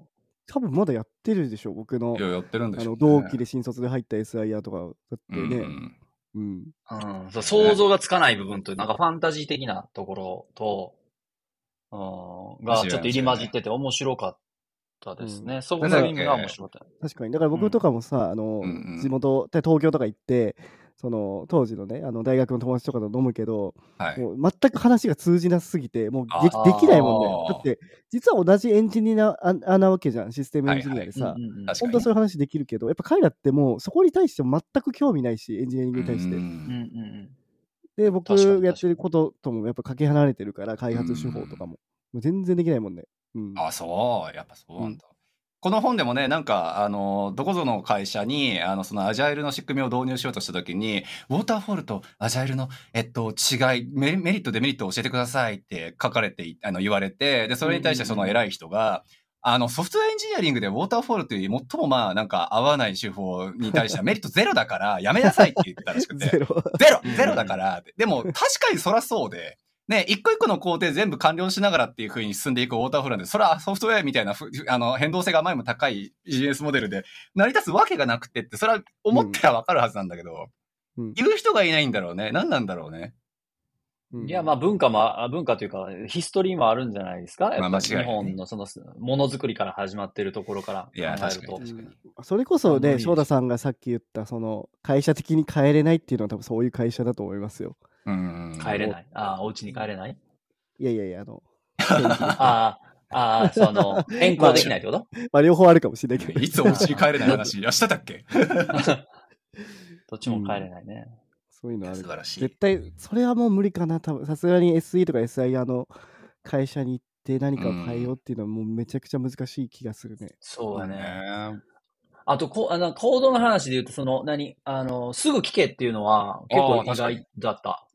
多分まだやってるでしょ、僕のいや、やってるんであのしょう、ね。同期で新卒で入った SIR とか、だってね、うんうん。うん、そう想像がつかない部分という、なんかファンタジー的なところと、うん、がちょっと入り混じってて面白かったですね。そこの意味が面白かった。確かに。だから僕とかもさ、あの、うんうん地元、で東京とか行って、その当時のね、あの大学の友達とかと飲むけど、はい。もう全く話が通じなすぎて、もうあできないもんね。だって、実は同じエンジニアああなわけじゃん、システムエンジニアでさ。本当はそういう話できるけど、やっぱ彼らってもうそこに対しても全く興味ないし、エンジニアリングに対してう。うんんうんで、僕やってることともやっぱかけ離れてるから、開発手法とかも。もう全然できないもんね。うん。あ、そう。やっぱそうなんだ。この本でもね、なんか、あの、どこぞの会社に、あの、そのアジャイルの仕組みを導入しようとしたときに、ウォーターフォールとアジャイルの、えっと、違い、メリメリット、デメリットを教えてくださいって書かれてい、あの、言われて、で、それに対してその偉い人が、あの、ソフトウェアエンジニアリングでウォーターフォールという最もまあ、なんか合わない手法に対してはメリットゼロだから、やめなさいって言ってたらしくて。ゼロ。ゼロ ゼロだから。でも、確かにそらそうで、ね、一個一個の工程全部完了しながらっていう風に進んでいくウォーターフォールなんで、それはソフトウェアみたいなふ、あの、変動性が前も高いビジネスモデルで、成り立つわけがなくてって、それは思ってはわかるはずなんだけど、うん言う人がいないんだろうね。何なんだろうね。うんいや、まあ文化も、あ文化というか、ヒストリーもあるんじゃないですか？まあ間違いない日本のその、ものづくりから始まってるところから考いやえると確かに。うんそれこそね、翔太さんがさっき言った、その、会社的に変えれないっていうのは多分そういう会社だと思いますよ。うん。帰れない。ああ、お家に帰れない？いやいやいや、あの、ああ、ああ、その、変更できないってこと？まあ両方あるかもしれないけど。いつお家に帰れない話、あ、しただっけ？どっちも帰れないね。そういうのある素晴らしい絶。対、それはもう無理かな、多分さすがに SE とか SIR の会社に行って何かを変えようっていうのはもうめちゃくちゃ難しい気がするね。そうだね。ねあと、こあの、コードの話で言うと、その、何あの、すぐ聞けっていうのは結構意外だった。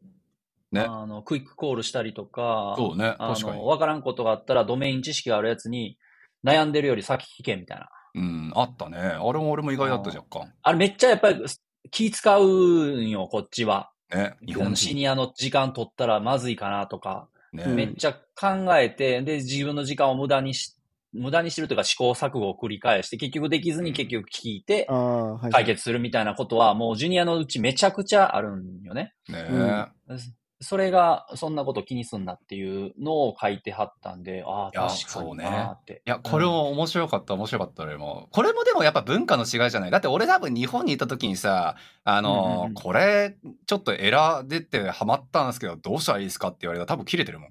ね。あの、クイックコールしたりとか、そうね。あ確かにの、。わからんことがあったらドメイン知識があるやつに悩んでるより先聞けみたいな。うん、あったね。あれも俺も意外だった、若干。あれめっちゃやっぱり気使うんよ、こっちは。ね。日本人。シニアの時間取ったらまずいかなとか、ね。うんめっちゃ考えて、で、自分の時間を無駄にし、無駄にしてるというか試行錯誤を繰り返して、結局できずに結局聞いて。解決するみたいなことは、もうジュニアのうちめちゃくちゃあるんよね。ねうんそれが、そんなこと気にすんなっていうのを書いてはったんで、ああ、確かになーって。いや、これも面白かった、面白かった、俺も。これもでもやっぱ文化の違いじゃない。だって俺多分日本にいた時にさ、あの、うんうんうんこれ、ちょっとエラー出てハマったんですけど、どうしたらいいですかって言われたら多分切れてるもん。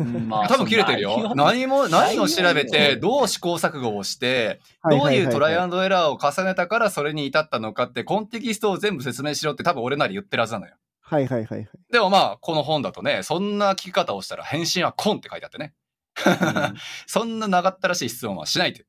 うんまあ 多分切れてるよ。何も、何を調べて、ねどう試行錯誤をして、どういうトライアンドエラーを重ねたからそれに至ったのかって、コンテキストを全部説明しろって多分俺なり言ってるはずなのよ。はいはいはいはい。でもまあ、この本だとね、そんな聞き方をしたら返信はコンって書いてあってね。そんな長ったらしい質問はしないって。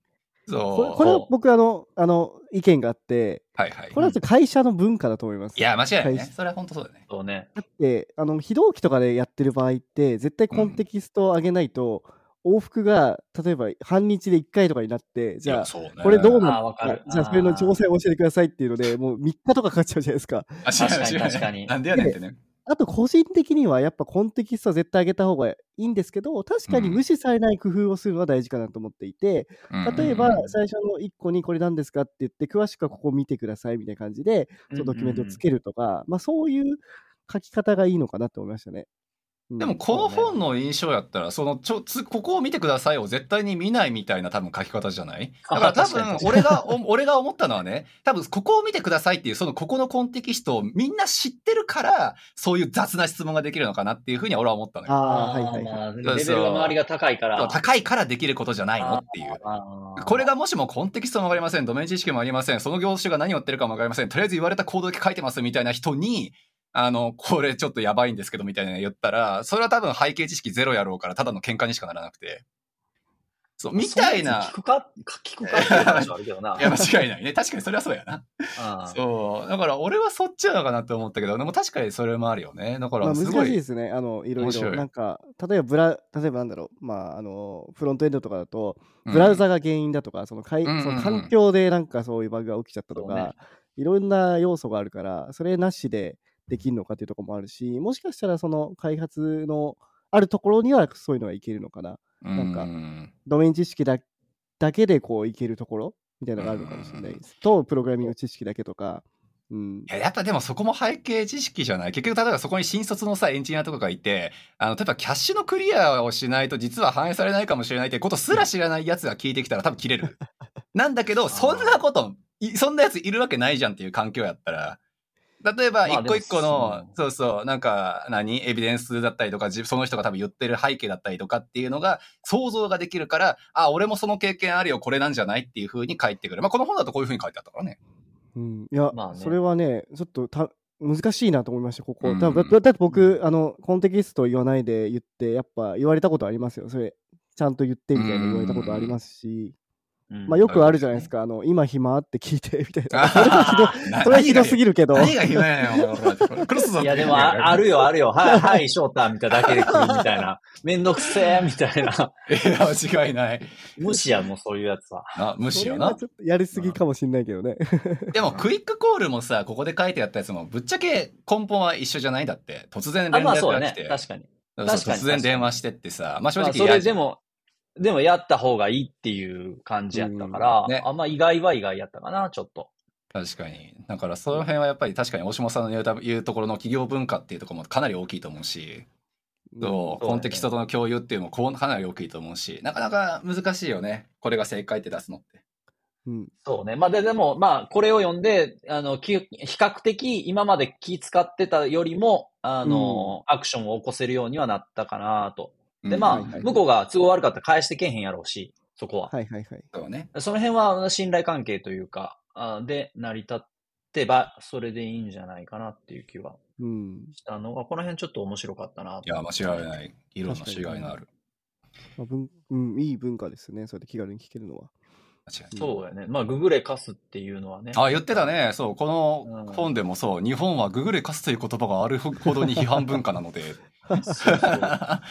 そう。これこれは僕あの、あの、意見があって、はいはい。これは会社の文化だと思います。いや、間違いないね。それは本当そうだね。そうね。だって、あの、非同期とかでやってる場合って、絶対コンテキストを上げないと、往復が、例えば半日で1回とかになって、じゃあ、ね。これどうなあーわかる。じゃあ、それの調整を教えてくださいっていうので、もう3日とかかかっちゃうじゃないですか。あ確かに確かに。なんでやねんってね。あと、個人的にはやっぱコンテキストは絶対上げた方がいいんですけど、確かに無視されない工夫をするのは大事かなと思っていて、例えばうん。最初の1個にこれ何ですかって言って、詳しくはここ見てくださいみたいな感じで、そのドキュメントをつけるとか、まあそういう書き方がいいのかなと思いましたね。でもこの本の印象やったら、そのちょつ、ここを見てくださいを絶対に見ないみたいな多分書き方じゃない？だから多分俺が、俺が思ったのはね、多分ここを見てくださいっていうそのここのコンテキストをみんな知ってるから、そういう雑な質問ができるのかなっていうふうに俺は思ったのよ。ああ、はいはいはい。まあレベルが周りが高いから。高いからできることじゃないのっていう。これがもしもコンテキストもわかりません、ドメイン知識もありません、その業種が何を言ってるかもわかりません、とりあえず言われたコードだけ書いてますみたいな人に、あの、これちょっとやばいんですけどみたいなの言ったら、それは多分背景知識ゼロやろうから、ただの喧嘩にしかならなくて。そう、みたいな聞。くか聞くかっていう話はあるけどな。いや、間違いないね。確かにそれはそうやな。そう。だから俺はそっちなのかなって思ったけど、でも確かにそれもあるよね。だからすごい。いですね。あの、いろいろ。なんか、例えばブラ、例えばなんだろう、まあ、あの、フロントエンドとかだと、うんブラウザが原因だとか、そのかいうんうんうんその環境でなんかそういうバグが起きちゃったとか、いろんな要素があるから、それなしでできるのかっていうところもあるし、もしかしたらその開発のあるところにはそういうのがいけるのかな。なんかうん。ドメイン知識だだけでこういけるところみたいなのがあるのかもしれないです。と、プログラミング知識だけとか、うん。い。ややっぱでもそこも背景知識じゃない。結局例えばそこに新卒のさエンジニアとかがいてあの例えばキャッシュのクリアをしないと実は反映されないかもしれないってことすら知らないやつが聞いてきたら多分切れる。なんだけど そんなこといそんなやついるわけないじゃんっていう環境やったら例えばまあ一個一個でのも、そうそう、なんか、何？エビデンスだったりとか、じその人が多分言ってる背景だったりとかっていうのが想像ができるから、あ、俺もその経験あるよ、これなんじゃないっていう風に返ってくる。まあ、この本だとこういう風に書いてあったからね。うん、いや、まあねそれはね、ちょっとた難しいなと思いました、ここ。うんだだだって僕、あの、コンテキスト言わないで言って、やっぱ言われたことありますよ。それ、ちゃんと言ってみたいな言われたことありますし、うんまあよくあるじゃないですか、あの、今暇って聞いて、みたいな。それはひどあそれはひどすぎるけど、何が暇やねん、お前クロスぞいや、でもあ、あるよ、あるよ。はい、はい、翔太みたいなだけで来るみたいな。めんどくせえ、みたいな。いや、間違いない。無視や、もうそういうやつは。あ、無視よな。ちょっとやりすぎかもしんないけどね。でも、クイックコールもさ、ここで書いてあったやつも、ぶっちゃけ根本は一緒じゃないんだって。突然あ、連まあそうだね絡が来て。。確かに。確かに突然電話してってさ、まあ正まあ、直それでも、でもやった方がいいっていう感じやったから、うんねあんま意外は意外やったかな、ちょっと。確かに。だからその辺はやっぱり確かに大島さんの言うた言うところの企業文化っていうところもかなり大きいと思うし、そう、コンテキストとの共有っていうのもこうかなり大きいと思うし、なかなか難しいよね。これが正解って出すのって。うん。そうね。まあ、で、でも、まあ、これを読んで、あの、き比較的今まで気使ってたよりも、あの、アクションを起こせるようにはなったかなと。で、まあ、はいはい向こうが都合悪かったら返してけえへんやろうし、そこは。はいはいはい。そうね。その辺は信頼関係というか、あで成り立ってば、それでいいんじゃないかなっていう気はうん。したのが、この辺ちょっと面白かったなといや、間違いない。議論のしがいのある。まあ文うん、いい文化ですね。そうやって気軽に聞けるのは。間違いないそうやね。まあ、ググレカスっていうのはね。あ、言ってたね。そう、このうん本でもそう、日本はググレカスという言葉があるほどに批判文化なので。そうそう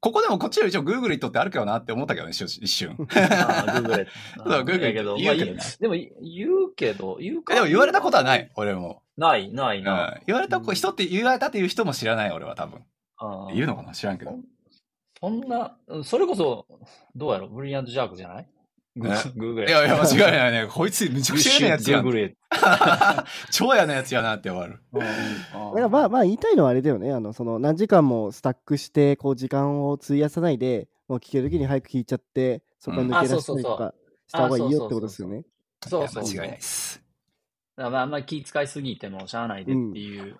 ここでもこっちより一応グーグルとってあるけどなって思ったけどね、一瞬。ああググレ。そうググレやけど、言うけどねまあいでも、言うけど、言うか。でも言われたことはない、俺も。ない、ないうんな。言われたこ人って言われたっていう人も知らない、俺は多分。言うのかな知らんけど。そんな、それこそ、どうやろブリリアントジャークじゃない？グねググレ。いやいや、間違いないね。こいつめちゃくちゃ嫌なやつやん。超嫌なやつやなって終わる。うまあまあ言いたいのはあれだよね。あの、その何時間もスタックして、こう時間を費やさないで、もう聞けるときに早く聞いちゃって、そこから抜け出したりとかした方がいいよってことですよね。そうそう間違いないです。まああんまり気遣いすぎてもしゃあないでっていう。うん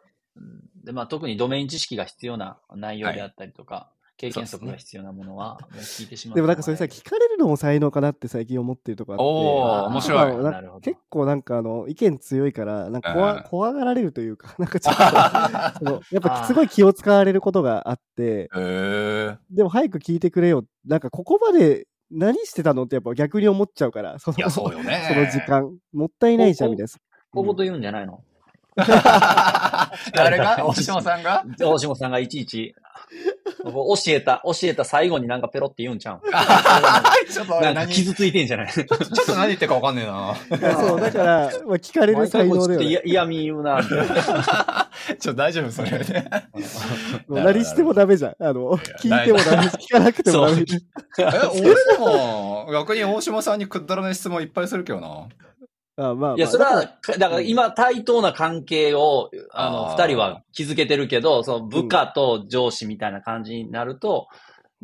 で、まあ特にドメイン知識が必要な内容であったりとか、経験則が必要なものは、もう聞いてしまう。でもなんかそれさ、聞かれるのも才能かなって最近思ってるとこあって。おー、あー面白い。まあなるほど。結構なんかあの意見強いからなんかうん。怖怖がられるというか なんかちょっと そのやっぱすごい気を使われることがあって。でも早く聞いてくれよ。なんかここまで何してたのってやっぱ逆に思っちゃうから。そのそうよね。その時間。もったいないじゃんみたいな。ここと言うんじゃないの？誰が？大島さんが？大島さんがいちいち、教えた、教えた最後になんかペロって言うんちゃう？ん ちょっとなん傷ついてんじゃない？ょっと何言ってるかわかんねえな。そうだから、まあ、聞かれる才能だよね嫌嫌味言うな。ちょっと大丈夫それね。何してもダメじゃんあの聞いてもダメ聞かなくてもダメえ、俺でも、逆に大島さんにくだらない質問いっぱいするけどな。あまあまあ、いや、それは、だから今対等な関係を、あの、二人は築けてるけど、その部下と上司みたいな感じになると、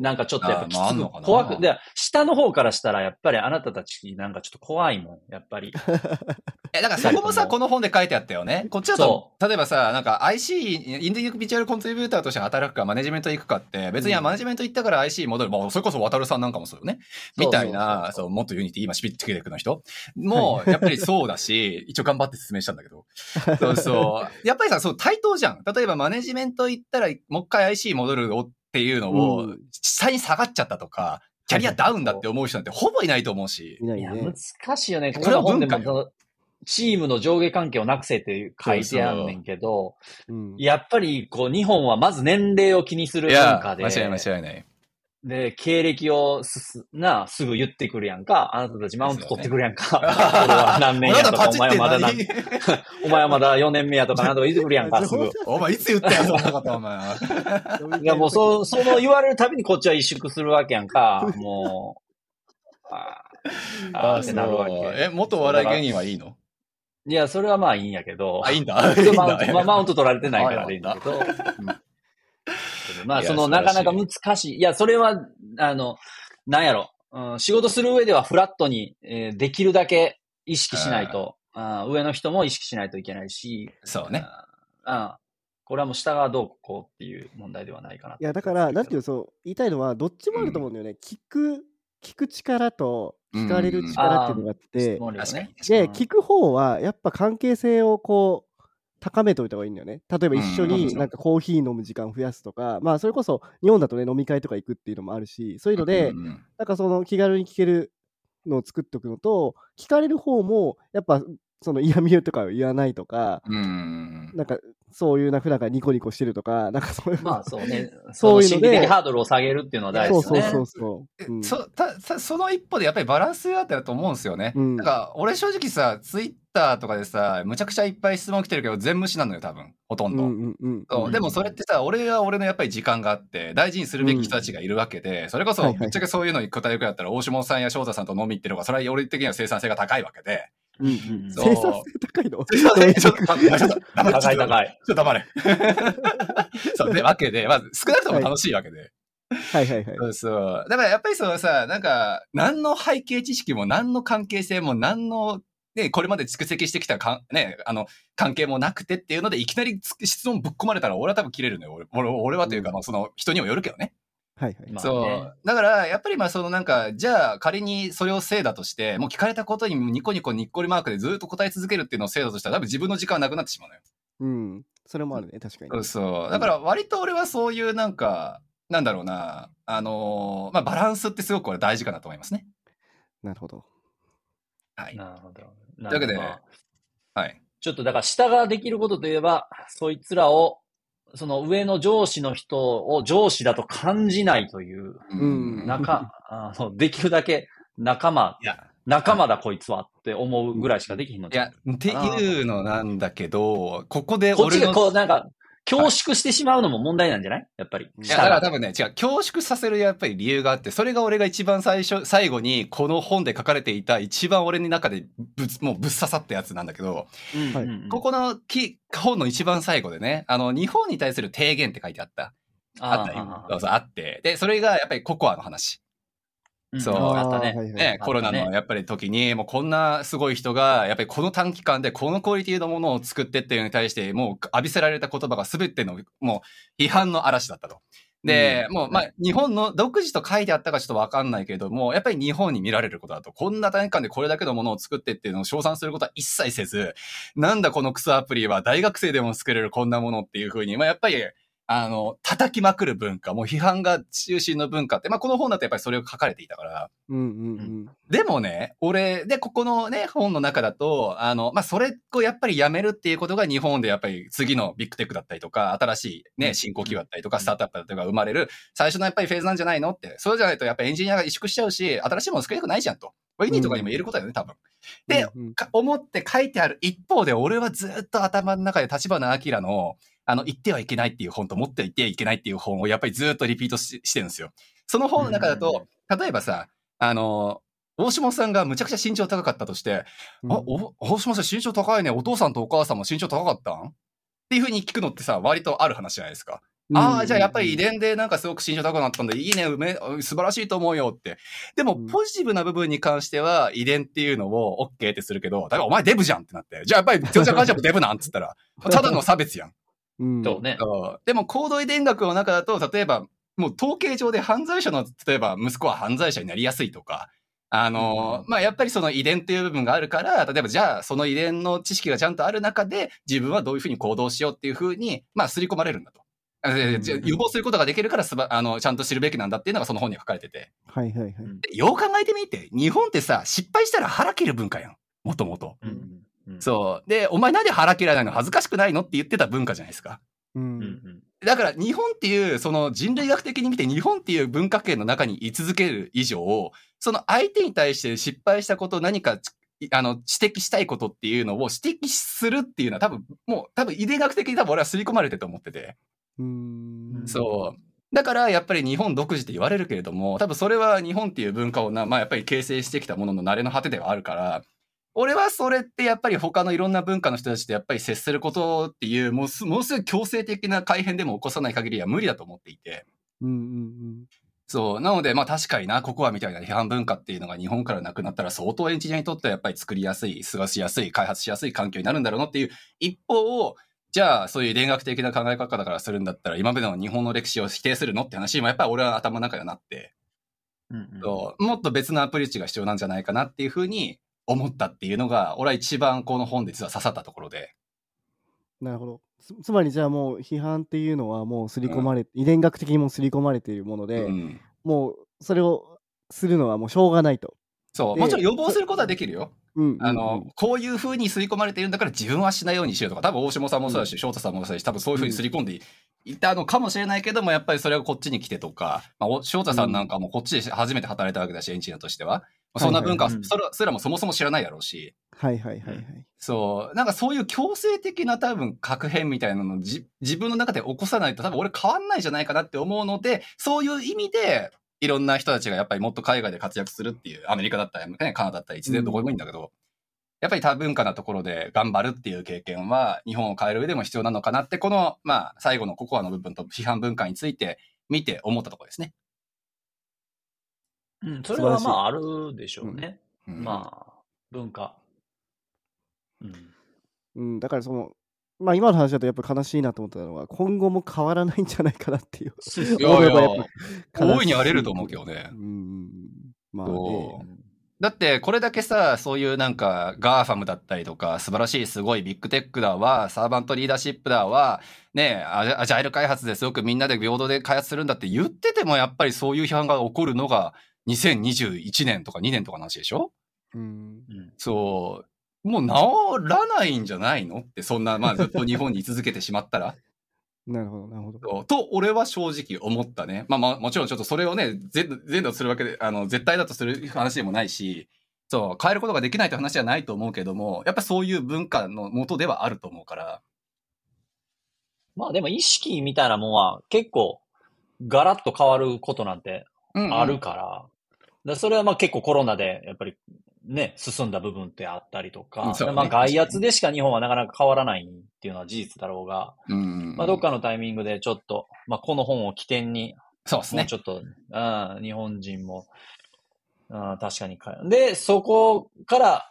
なんかちょっとやっぱきつく怖く、で、下の方からしたらやっぱりあなたたちなんかちょっと怖いもん、やっぱり。え、だからそこもさ、この本で書いてあったよね。こっちだと、例えばさ、なんか IC、インディビジュアルコントリビューターとして働くか、マネジメント行くかって、別にうんマネジメント行ったから IC 戻る。まあ、それこそ渡るさんなんかもそうよね。みたいな、そうそう、もっとユニティ、今、シピットケデックの人も、やっぱりそうだし、一応頑張って説明したんだけど。そうそう。やっぱりさ、そう、対等じゃん。例えばマネジメント行ったら、もう一回 IC 戻るよっていうのをうん、下に下がっちゃったとか、キャリアダウンだって思う人なんてほぼいないと思うし。いや。難しいよね。ここれはの本でも文化よその、チームの上下関係をなくせって書いてあんねんけど、うん。やっぱり、こう、日本はまず年齢を気にするいや文、化で。間違い間違いない。で、経歴をすす、な、すぐ言ってくるやんか。あなたたちマウント取ってくるやんか。ねこれは何年やとか、お前はまだ何、何 お前はまだ4年目やとかなんとか言ってくるやんか、すぐ。お前いつ言ったよ、そんなこと、お前は。いや、もう、そ、その言われるたびにこっちは萎縮するわけやんか。もう、あーあーってなるわけ。え、元お笑い芸人はいいの？いや、それはまあいいんやけど。あ、いいんだ。それマウント、いいんだまあ、マウント取られてないかあらいいんだけど。うんまあ、その、なかなか難しい。いや、それは、あの、なんやろ。うん、仕事する上ではフラットに、えーできるだけ意識しないと、あー上の人も意識しないといけないし。そうね。あーこれはもう下がどうこうっていう問題ではないかな。いや、だから、なんていうの、そう、言いたいのは、どっちもあると思うんだよね。聞く、聞く力と、聞かれる力っていうのがあって、質問量確かにね。。で、うん聞く方は、やっぱ関係性をこう、高めておいた方がいいんだよね。例えば一緒うんになんかコーヒー飲む時間増やすとか、まあそれこそ日本だとね飲み会とか行くっていうのもあるし、そういうので、うんうんなんかその気軽に聞けるのを作っておくのと、聞かれる方もやっぱその嫌味とかを言わないとか、うん。なんかそういうな普段からニコニコしてるとか、なんかそういう、まあそうね。そそうういのでいうう心理的ハードルを下げるっていうのは大そう事ですね。そうそうそう。うんそたたその一歩でやっぱりバランスがあったらと思うんですよね。うんなんか、俺正直さ、ツイッターとかでさ、むちゃくちゃいっぱい質問来てるけど、全無視なのよ、多分。ほとんど。うんうんうんうんそうでもそれってさ、俺は俺のやっぱり時間があって、大事にするべき人たちがいるわけで、それこそ、はいはいぶっちゃけそういうのに答えるくらいだったら、大下さんや翔太さんと飲み行ってる方が、それは俺的には生産性が高いわけで。うんうんそう生産性高いの？ちょっと、ちょっと、ちょっと、黙れ高い高い。ちょっと黙れ。そう、で、わけで、まず、少なくとも楽しいわけで。はいはいはい。そうそう。だからやっぱりそうさ、なんか、何の背景知識も、何の関係性も、何の、ね、これまで蓄積してきたかん、ね、あの、関係もなくてっていうので、いきなりつ質問ぶっ込まれたら、俺は多分切れるのよ。俺俺俺はというか、うんまあその、人にもよるけどね。はいはい。まあそうね。だから、やっぱりまあそのなんか、じゃあ仮にそれをせいだとして、もう聞かれたことにニコニコにっこりマークでずっと答え続けるっていうのをせいだとしたら、多分自分の時間はなくなってしまうのよ。うん。それもあるね、確かに。そうそう。だから割と俺はそういうなんか、なんだろうな、あのーまあバランスってすごくこれ大事かなと思いますね。なるほど。はい。なるほど。というわけでまあはい。ちょっとだから下ができることといえば、そいつらを、その上の上司の人を上司だと感じないという、うん。仲、あのできるだけ仲間、いや、仲間だこいつはって思うぐらいしかできひんのいや、っていうのなんだけど、ここでこっちが俺の、こうなんか、恐縮してしまうのも問題なんじゃない？やっぱり。いいや、だから。多分ね、違う、恐縮させるやっぱり理由があって、それが俺が一番最初、最後にこの本で書かれていた一番俺の中でぶつ、もうぶっ刺さったやつなんだけど、はいうんここのき本の一番最後でね、あの、日本に対する提言って書いてあった。あったよあ。そうそう、あって。で、それがやっぱりココアの話。ーそう。あったね。コロナのやっぱり時に、もうこんなすごい人が、やっぱりこの短期間でこのクオリティのものを作ってっていうのに対して、もう浴びせられた言葉が全ての、もう批判の嵐だったと。で、もう、まあ、日本の独自と書いてあったかちょっとわかんないけれども、やっぱり日本に見られることだと、こんな短期間でこれだけのものを作ってっていうのを称賛することは一切せず、なんだこのクソアプリは大学生でも作れるこんなものっていうふうに、まあ、やっぱり、あの、叩きまくる文化、もう批判が中心の文化って、まあ、この本だとやっぱりそれを書かれていたから、うんうんでもね、俺、で、ここのね、本の中だと、あの、まあ、それをやっぱりやめるっていうことが日本でやっぱり次のビッグテックだったりとか、新しいね、新興企業だったりとか、スタートアップだったりとか生まれる最初のやっぱりフェーズなんじゃないのって。そうじゃないとやっぱりエンジニアが萎縮しちゃうし、新しいもの作りたくないじゃんと。ウィニーとかにも言えることだよね、多分。で、思って書いてある一方で、俺はずっと頭の中で立花明の、あの、言ってはいけないっていう本と持ってはいてはいけないっていう本をやっぱりずっとリピートししてるんですよ。その本の中だと、例えばさ、あの、大下さんがむちゃくちゃ身長高かったとして、うんあ、お、大島さん身長高いね。お父さんとお母さんも身長高かったん？っていうふうに聞くのってさ、割とある話じゃないですか。ああ、じゃあやっぱり遺伝でなんかすごく身長高くなったんで、いいね、うめ、素晴らしいと思うよって。でもうん、ポジティブな部分に関しては、遺伝っていうのを OK ってするけど、だからお前デブじゃんってなって。じゃあやっぱり、ジョジャカンジャもデブなんっつったら、ただの差別やん。うんそうね。でも、行動遺伝学の中だと、例えば、もう統計上で犯罪者の、例えば息子は犯罪者になりやすいとか、あの、まあ、やっぱりその遺伝っていう部分があるから、例えばじゃあその遺伝の知識がちゃんとある中で、自分はどういうふうに行動しようっていうふうに、まあ、刷り込まれるんだと。予防することができるからすば、あの、ちゃんと知るべきなんだっていうのがその本に書かれてて。はいはいはい。でよう考えてみて、日本ってさ、失敗したら腹切る文化やん。もともと。そう。で、お前なんで腹切らないの？恥ずかしくないの？って言ってた文化じゃないですか。ううんんだから日本っていう、その人類学的に見て日本っていう文化圏の中に居続ける以上、その相手に対して失敗したこと、何かちあの指摘したいことっていうのを指摘するっていうのは多分、もう多分遺伝学的に多分俺は刷り込まれてると思ってて。うん。そう。だからやっぱり日本独自って言われるけれども、多分それは日本っていう文化をな、まあやっぱり形成してきたものの慣れの果てではあるから、俺はそれってやっぱり他のいろんな文化の人たちとやっぱり接することっていう、もうすものすごい強制的な改変でも起こさない限りは無理だと思っていて。うんうんそう。なので、まあ確かにな、ココアみたいな批判文化っていうのが日本からなくなったら相当エンジニアにとってはやっぱり作りやすい、過ごしやすい、開発しやすい環境になるんだろうなっていう一方を、じゃあそういう田学的な考え方からするんだったら今までの日本の歴史を否定するのって話もやっぱり俺は頭の中にはなって、うんうんもっと別のアプローチが必要なんじゃないかなっていうふうに思ったっていうのが、俺は一番この本で実は刺さったところで。なるほど。つつまりじゃあもう批判っていうのはもう刷り込まれ、遺伝学的にも刷り込まれているもので、うんもうそれをするのはもうしょうがないと。そう。でもちろん予防することはできるよ。うんうんうんあの、こういう風に刷り込まれているんだから自分はしないようにしようとか、多分大下さんもそうだし、翔太さんもそうだし、多分そういう風に刷り込んでいいたのかもしれないけども、やっぱりそれがこっちに来てとか、まあ、お翔太さんなんかもこっちで初めて働いたわけだし、エンジニアとしては。そんな文化、それそれらもそもそも知らないだろうし、はいはいはいはい。そう、なんかそういう強制的な多分核変みたいなのをじ自分の中で起こさないと多分俺変わんないんじゃないかなって思うので、そういう意味で、いろんな人たちがやっぱりもっと海外で活躍するっていう、アメリカだったり、ね、カナダだったり、いつでもどこでもいいんだけど、やっぱり多文化なところで頑張るっていう経験は日本を変える上でも必要なのかなって、この、まあ、最後のココアの部分と批判文化について見て思ったところですね。うん、それはまああるでしょうね。うんまあ、文化。うん。うん、だからその、まあ今の話だとやっぱ悲しいなと思ったのは、今後も変わらないんじゃないかなっていう。いやいや大いに荒れると思うけどねう。ん。まあそね。だって、これだけさ、そういうなんか、 GAFAM だったりとか、素晴らしいすごいビッグテックだわ、 servant leadership だわ、ねアジャアジャイル開発ですごくみんなで平等で開発するんだって言ってても、やっぱりそういう批判が起こるのが、2021年とか2年とかの話でしょ？うん。うんそう。もう治らないんじゃないの？って、そんな、まあずっと日本に居続けてしまったら。なるほど、なるほど。と、俺は正直思ったね。まあまあ、もちろんちょっとそれをね、全部、全部するわけで、あの、絶対だとする話でもないし、そう、変えることができないという話じゃないと思うけども、やっぱそういう文化の元ではあると思うから。まあでも意識みたいなもんは結構ガラッと変わることなんてあるから、でそれはまあ結構コロナでやっぱりね、進んだ部分ってあったりとか、ねまあ外圧でしか日本はなかなか変わらないっていうのは事実だろうが、うん。まあどっかのタイミングでちょっと、まあこの本を起点に、そうですね。ちょっと、うん、日本人も、うん、確かにか。で、そこから、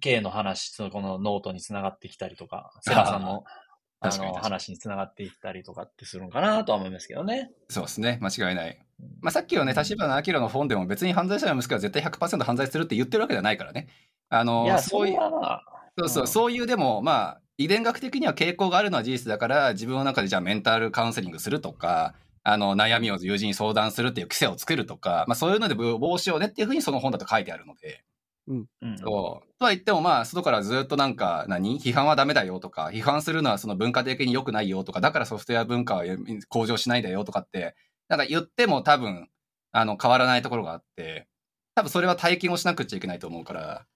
K の話、そのこのノートにつながってきたりとか、セラさんの、あの、話につながっていったりとかってするのかなとは思いますけどね。そうですね。間違いない。まあ、さっきのね、立花明の本でも別に犯罪者の息子は絶対100%犯罪するって言ってるわけではないからね。あの、そうそいうそうそう、うんそういうでも、まあ、遺伝学的には傾向があるのは事実だから、自分の中でじゃあメンタルカウンセリングするとか、あの、悩みを友人に相談するっていう癖を作るとか、まあそういうので防止をねっていうふうにその本だと書いてあるので、うんそう。とは言ってもまあ、外からずっとなんか、何？批判はダメだよとか、批判するのはその文化的に良くないよとか、だからソフトウェア文化は向上しないんだよとかって、なんか言っても多分、あの、変わらないところがあって、多分それは体験をしなくちゃいけないと思うから、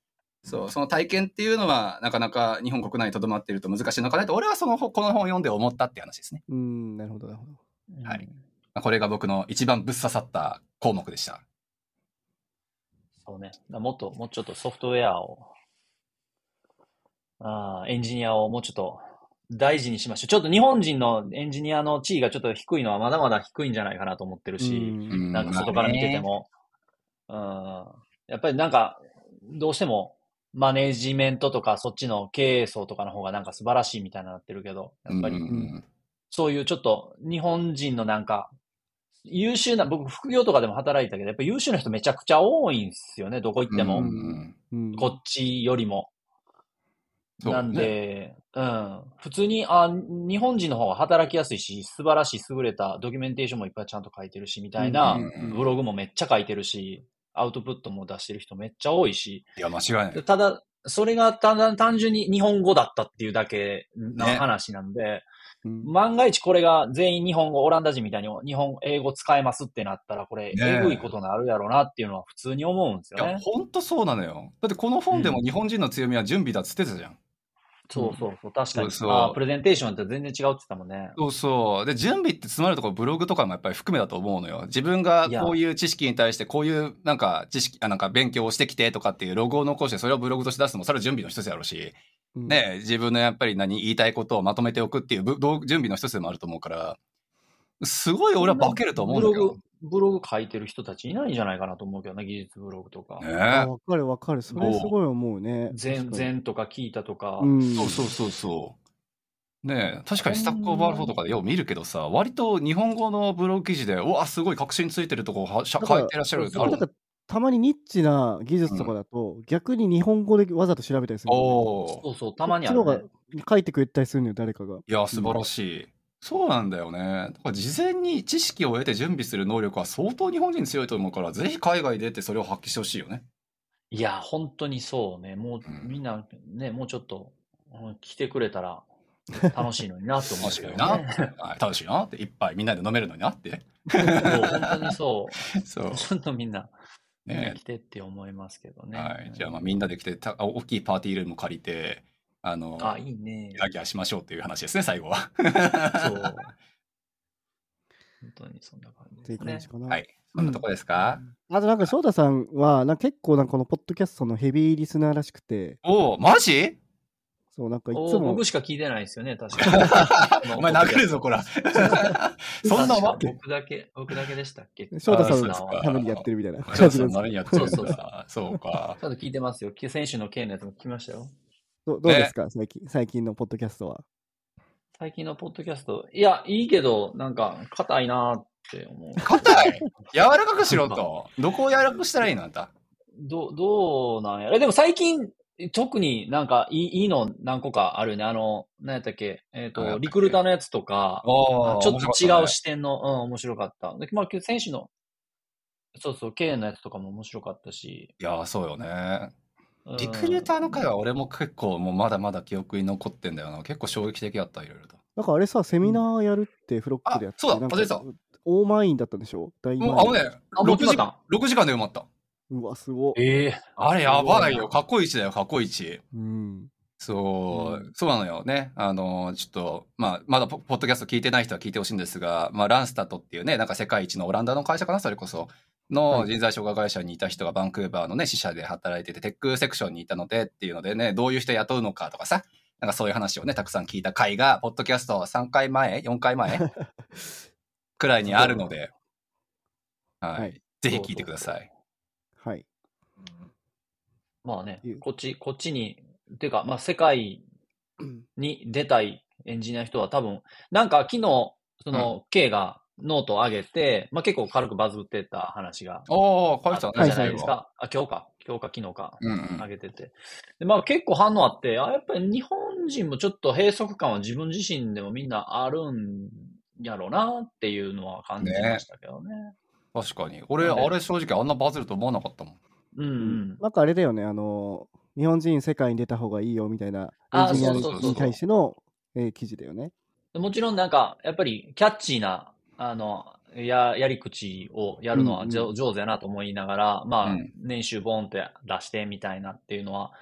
そう、その体験っていうのは、なかなか日本国内に留まっていると難しいのかなと、俺はその本、この本を読んで思ったって話ですね。うん、なるほど、なるほど。はい。まあこれが僕の一番ぶっ刺さった項目でした。そうね。だもっと、もうちょっとソフトウェアを、あーエンジニアをもうちょっと大事にしましょう。ちょっと日本人のエンジニアの地位がちょっと低いのはまだまだ低いんじゃないかなと思ってるし、うんなんか外から見てても。うん。やっぱりなんか、どうしても、マネジメントとかそっちの経営層とかの方がなんか素晴らしいみたいになってるけど、やっぱりそういうちょっと日本人のなんか、優秀な、僕副業とかでも働いたけど、やっぱ優秀な人めちゃくちゃ多いんですよね、どこ行っても。うんうんうんこっちよりも。なんで、うん。普通に、あ、日本人の方が働きやすいし、素晴らしい優れたドキュメンテーションもいっぱいちゃんと書いてるし、みたいな、ブログもめっちゃ書いてるし、アウトプットも出してる人めっちゃ多いし、いや、間違いない。ただ、それがただ単純に日本語だったっていうだけのね話なんで、うん万が一これが全員日本語、オランダ人みたいに日本、英語使えますってなったら、これ、ねええぐいことになるやろうなっていうのは普通に思うんですいや、よね。ほんとそうなのよ。だってこの本でも日本人の強みは準備だっつってたじゃん。そうそうそう、確かに。そうプレゼンテーションって全然違うって言ってたもんね。そうそう。で、準備って詰まるところブログとかもやっぱり含めだと思うのよ。自分がいやこういう知識に対してこういうなんか知識、あなんか勉強をしてきてとかっていうログを残してそれをブログとして出すのもそれは準備の一つやろうし、うんね、自分のやっぱり何言いたいことをまとめておくっていうぶどう準備の一つでもあると思うから、すごい俺は化けると思うんだけどブログ。、ブログ書いてる人たちいないんじゃないかなと思うけどね、技術ブログとか。ねあわかるわかる。それすごい思うね。全、確かに全とか聞いたとか。うん。そうそうそうそう。ねえ、確かに Stack Overflow とかでよう見るけどさ、割と日本語のブログ記事で、うわ、すごい核心ついてるとこは書いてらっしゃるってあるそれなんかたまにニッチな技術とかだと、逆に日本語でわざと調べたりするのね、おおそうそう、たまにある、ね書いてくれたりするのよ、誰かが。いや、素晴らしい。そうなんだよね。だから事前に知識を得て準備する能力は相当日本人強いと思うから、ぜひ海外でってそれを発揮してほしいよね。いや、本当にそうね。もう、うんみんな、ね、もうちょっと、うん来てくれたら楽しいのになと思うけね。楽しいなって、一杯みんなで飲めるのになって。そう、本当にそ そうう。。ちょっとみんな、ね来てって思いますけどね。はい。じゃあ、まあみんなで来て、た大きいパーティールーム借りて、あの、あ、いいねギ。ャーギャーしましょうっていう話ですね、最後は。そう。本当にそんな感じですね感じ。かな。はい。そんなとこですか、あとなんか翔太さんはなんか結構なんかこのポッドキャストのヘビーリスナーらしくて、おお、マジ？そうなんかいつおも僕しか聞いてないですよね、確かに。お前殴るぞ、こら。そんなわけ。僕だけ、僕だけでしたっけ？翔太さんのためにやってるみたいなじゃあ感じです。そんなにやってるそうそうそうか。ちょっと聞いてますよ。選手の K のやつも聞きましたよ。どどうですか、最近最近のポッドキャストは。最近のポッドキャスト。いや、いいけど、なんか、硬いなーって思う。硬い？柔らかくしろと。どこを柔らかくしたらいいのあんた？ど、どうなんや。えでも最近、特になんかいいいいの何個かあるよね。あの、何やったっけ？えっ、と、あやったっけ？リクルーターのやつとか、ちょっと違う視点の、うん、面白かった。で、まあ、選手の、そうそう、K のやつとかも面白かったし。いや、そうよね。うんリクルーターの回は俺も結構もうまだまだ記憶に残ってんだよな。結構衝撃的だった、いろいろと。なんかあれさ、セミナーやるってフロックでやって、あそうだ忘れてた大満員だったんでしょ？大満員。もうあのね、あもう6時間、6時間で埋まった。うわ、すごい。ええあれやばいよ。過去一だよ、過去一。うん。そう、うそうなのよね。あの、ちょっと、まあ、まだポポッドキャスト聞いてない人は聞いてほしいんですが、まあ、ランスタットっていうね、なんか世界一のオランダの会社かな、それこそ。のはい人材紹介会社にいた人がバンクーバーのね、支社で働いてて、テックセクションにいたのでっていうのでね、どういう人雇うのかとかさ、なんかそういう話をね、たくさん聞いた回が、ポッドキャスト3回前 ?4 回前 くらいにあるので、はい。はいぜひ聞いてください。まあねこっち、こっちに、ていうか、まあ世界に出たいエンジニアの人は多分、なんか昨日、その、K がノートを上げて、まあ結構軽くバズってた話がおー、こういう人はね、あったじゃないですか。あ、今日か。今日か昨日か。うんうん上げてて。で、まあ結構反応あって、あ、やっぱり日本人もちょっと閉塞感は自分自身でもみんなあるんやろうなっていうのは感じましたけどね。確かに。俺、あれ正直あんなバズると思わなかったもん。うんうん。なんかあれだよね、あの、日本人世界に出た方がいいよみたいなエあンジニアに対してのえー記事だよね。もちろんなんか、やっぱりキャッチーな、あの、や、やり口をやるのはうん上手やなと思いながら、まあ、うん年収ボンって出してみたいなっていうのは、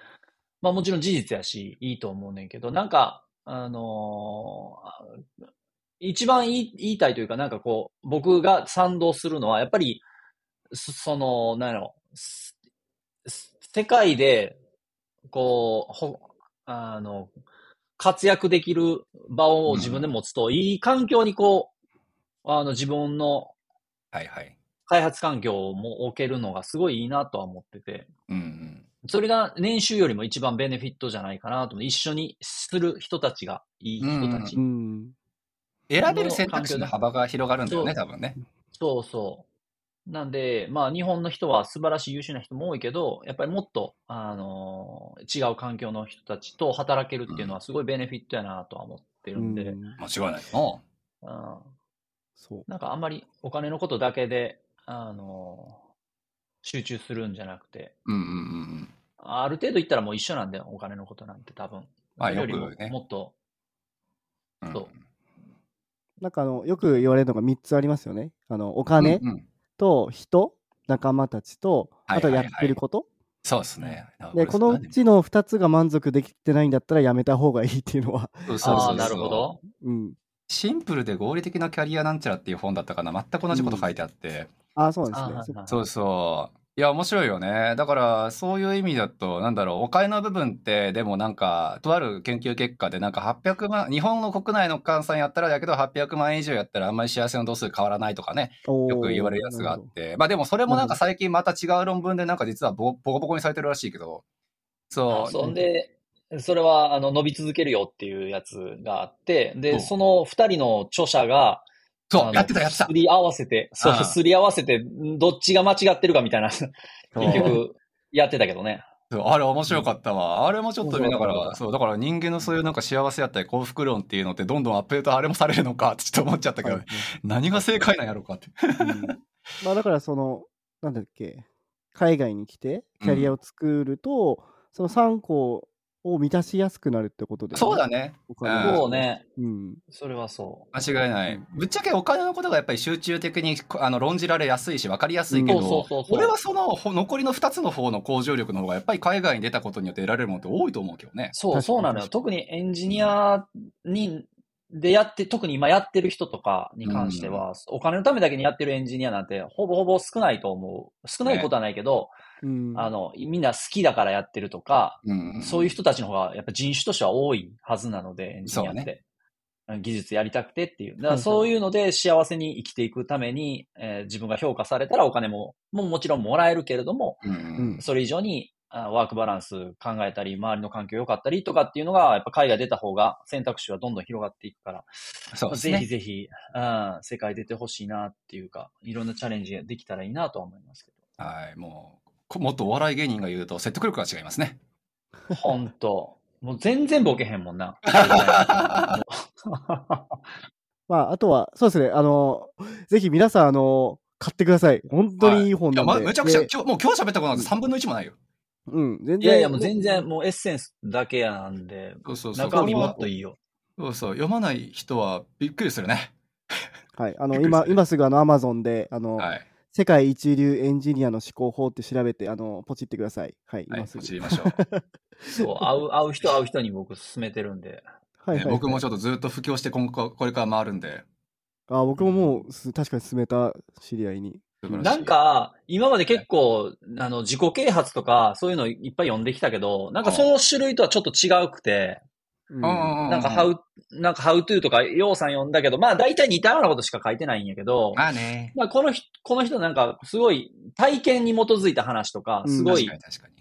まあもちろん事実やし、いいと思うねんけど、なんか、あのー一番言い言いたいというか、なんかこう、僕が賛同するのは、やっぱり、そその、なんやろ、す世界で、こう、ほ、あの、活躍できる場を自分で持つと、いい環境にこう、あの、自分のはいはい。開発環境も置けるのがすごいいいなとは思ってて、うんうん。それが年収よりも一番ベネフィットじゃないかなと一緒にする人たちがいい人たち。うん。選べる選択肢の幅が広がるんだよね、そ多分ね。そうそう。なんで、まあ日本の人は素晴らしい優秀な人も多いけど、やっぱりもっと、あの違う環境の人たちと働けるっていうのはすごいベネフィットやなとは思ってるんで、うん。間違いないようん。そう。なんかあんまりお金のことだけで、あの集中するんじゃなくて、な。うんうんうんうん。ある程度いったらもう一緒なんだよ、お金のことなんて多分。まあそれよりもよくね。もっと、うん。そう。なんかあの、よく言われるのが3つありますよね。あの、お金。うんうんと人、仲間たちと、あとやってること？そうですね。で、このうちの2つが満足できてないんだったらやめた方がいいっていうのは、そうそうそうああ、なるほど。うん。シンプルで合理的なキャリアなんちゃらっていう本だったかな。全く同じこと書いてあって。ああ、そうあなんですね。はいそうそう。いや、面白いよね。だから、そういう意味だと、なんだろう、お金の部分って、でもなんか、とある研究結果で、なんか800万、日本の国内の換算やったらだけど、800万円以上やったらあんまり幸せの度数変わらないとかね、よく言われるやつがあって。まあでも、それもなんか最近また違う論文で、なんか実はボボコボコにされてるらしいけど、そう。そんで、それは、あの、伸び続けるよっていうやつがあって、で、その二人の著者が、そう、やってたやってたす。り合わせて、そうすり合わせて、どっちが間違ってるかみたいな、結局、やってたけどね。そうあれ面白かったわ。あれもちょっと見ながら、そうだから人間のそういうなんか幸せやったり幸福論っていうのってどんどんアップデートあれもされるのかってちょっと思っちゃったけど、はい何が正解なんやろうかって。うんまあだからその、なんだっけ、海外に来てキャリアを作ると、その3個を満たしやすくなるってことで、そうだね。お金うんそうね。うん。それはそ間違いない。ぶっちゃけお金のことがやっぱり集中的にこあの論じられやすいし分かりやすいけう。ど。俺はそのほ残りの2つの方の向上力の方がやっぱり海外に出たことによって得られるものって多いと思うけどね。そう、そうなのよ。特にエンジニアに、でやって、特に今やってる人とかに関しては、お金のためだけにやってるエンジニアなんて、ほぼほぼ少ないと思う。少ないことはないけど、うん、あの、みんな好きだからやってるとか、うん。そういう人たちの方がやっぱ人種としては多いはずなので、エンジニアって。技術やりたくてっていう。だからそういうので幸せに生きていくために、えー自分が評価されたらお金も、もうもちろんもらえるけれども、うん。うん。それ以上にあワークバランス考えたり、周りの環境良かったりとかっていうのが、やっぱ海外出た方が選択肢はどんどん広がっていくから、ぜひそうですね。ぜひ、うん、世界出てほしいなっていうか、いろんなチャレンジができたらいいなとは思いますけはい、ももっとお笑い芸人が言うと説得力が違いますね。ど。ほんと。もう全然ボケへんもんな。まあ、あとは、そうですね、あの、ぜひ皆さん、あの、買ってください。本当にいい本いや、なんで。ま、めちゃくちゃ、で今日、もう今日喋ったことなんて3分の1もないよ。うん、全然。いやいや、もう全然、もうエッセンスだけなんで、そうそうそう。中身もっといいよ。そうそう。読まない人はびっくりするね。はい、あの、今、今すぐあの、アマゾンで、あの、はい。世界一流エンジニアの思考法って調べて、あの、ポチってください。はい、はい、今すぐ。知りましょう。そう、会う、会う人会う人に僕勧めてるんで。はい、ねはい。僕もちょっとずっと布教して今後これから回るんで。あ、僕ももうす、確かに進めた知り合いに。なん、か、今まで結構、あの、自己啓発とか、そういうのいっぱい読んできたけど、なんかその種類とはちょっと違うくて、うんうんなんか、ハウ、なんか、ハウトゥーとか、ようさん読んだけど、まあ、大体似たようなことしか書いてないんやけど、まあね。まあ、この人、この人なんか、すごい、体験に基づいた話とか、うんすごい、確かに確かに。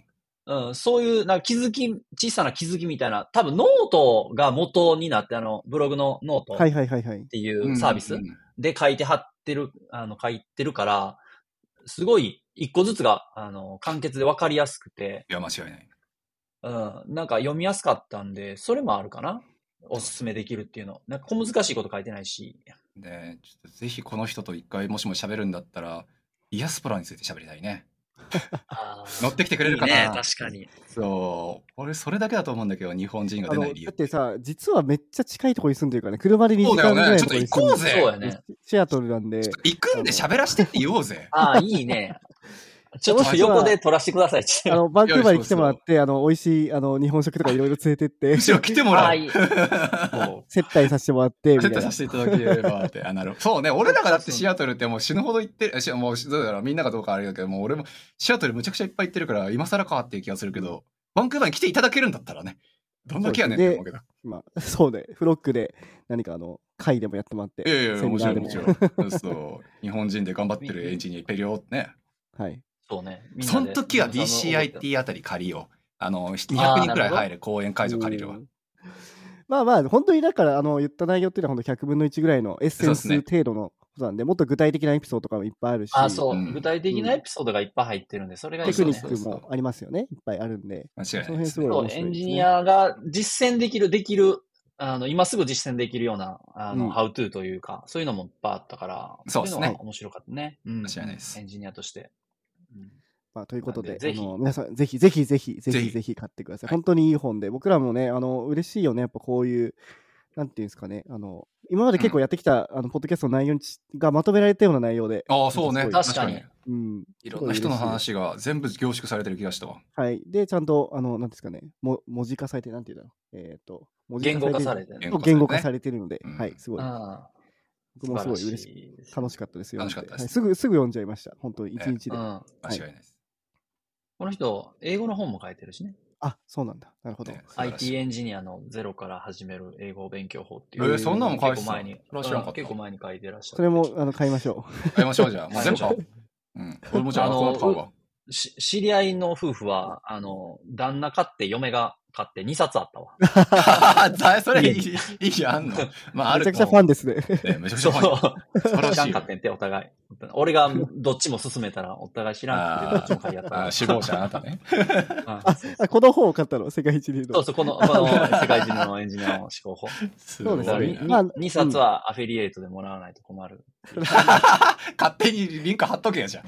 うん、そういう、なんか気づき、小さな気づきみたいな、多分ノートが元になって、あの、ブログのノートっはいはいはいはい。ていうサービスうんうんうんで書いてはってる、あの、書いてるから、すごい、一個ずつが、あの、簡潔で分かりやすくて、いや、間違いない。うん、なんか読みやすかったんで、それもあるかな？おすすめできるっていうの。なんか小難しいこと書いてないし。で、ちょっとぜひこの人と一回もしも喋るんだったら、イヤスプラについて喋りたいね。乗ってきてくれるかな、いいね、確かに。そう。俺、それだけだと思うんだけど、日本人が出ない理由っ。てさ、実はめっちゃ近いところに住んでるからね。車で2時間ぐらいのところに住んでるそうだよねちょっと行こうぜそうやね。シアトルなんで行くんで喋らしてって言おうぜ。ああ、いいね。ちょっと横で撮らせてくださいって。あの、バンクーバーに来てもらって、あの、美味しい、あの、日本食とかいろいろ連れてって、むしろ来てもら う。接待させてもらって、みたいなセットさ。せていただければって。あ、なるほど。そうね。俺らがだってシアトルってもう死ぬほど行ってる、しもう、どうだろう。みんながどうかあれだけど、もう俺もシアトルむちゃくちゃいっぱい行ってるから、今更かっていう気がするけど、バンクーバーに来ていただけるんだったらね。どんだけやねんって思うけど。まあ、そうね。フロックで何かあの、会でもやってもらって。いやいやもちろんもちろん。そう。日本人で頑張ってるエンジニア、ペリオってね。はい。そうね。その時は皆さんの BCIT あたり借りよう。あの、200あー人くらい入る公演会場借りるわう。んまあまあ、本当にだから、あの、言った内容っていうのは本当100分の1ぐらいのエッセンス程度のことなんで、もっと具体的なエピソードとかもいっぱいあるし、あ、そう、うん具体的なエピソードがいっぱい入ってるんで、それがいいテですね。クニックもありますよね。いっぱいあるんで。間違いないです。そう、エンジニアが実践できる、できる、あの、今すぐ実践できるような、あの、うん how to というか、そういうのもいっぱいあったから、そうですねいのが面白かったね。うん。間違いないですエンジニアとして。うんまあ、ということで、であの皆さん、ぜひぜひぜひ、ぜぜひひぜひ買ってください。はい本当にいい本で、僕らもね、あの、嬉しいよね、やっぱこういう、なんていうんですかね、あの、今まで結構やってきた、あの、ポッドキャストの内容がまとめられたような内容で、ああ、そうね。確かにうん。いろんな人の話が全部凝縮されてる気がしたわ。はい。で、ちゃんと、あの、なんですかね、も文字化されて、なんていうんだろう。えっ、と、文言語化されててね。言語化されてるので、うんはい、すごい。あ僕もすごい嬉しい。楽しかったですよ。楽しかったですはいすぐ、すぐ読んじゃいました。本当に、一日で。うん。間違いないです。この人、英語の本も書いてるしね。あ、そうなんだ。なるほど。IT エンジニアのゼロから始める英語勉強法ってえいう。ーそんなのも書いてた結構前に。結構前に書いてらっしゃる。それも、あの、買いましょ買いましょう、じゃあ。もう全部買おう。うん。俺もじゃあ、あのこの買うわ。し知り合いの夫婦は、あの、旦那買って嫁が買って2冊あったわ。だそれいい、いいやんの？まあ、あう。めるちゃくちゃファンですね。ねめちゃくち。ゃファン。素晴らしい知らんかってんて、お互い。俺がどっちも勧めたら、お互い知らんくて、どっちも買いやったわあー首謀者あなたね。あ、この本を買ったの、世界一流の。そうそう、この、この世界中のエンジニアの思考法。すそうですねごいな。2, まあ2冊はアフィリエイトでもらわないと困る。勝手にリンク貼っとけやじゃん。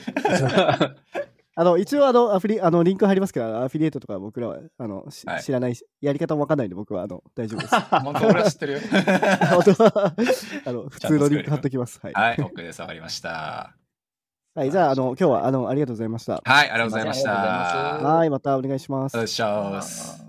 あの、一応、あの、アフリ、あの、リンク貼りますから、アフィリエイトとか僕らは、あの、しはい知らないし、やり方もわかんないんで、僕は、あの、大丈夫です。本当俺は知ってるよ。本当はあの、普通のリンク貼っときます。はい。はい、OK です。わかりました。はい、じゃあ、あの、今日は、あの、ありがとうございました。はい、ありがとうございました。まはい、またお願いしますお。願いします。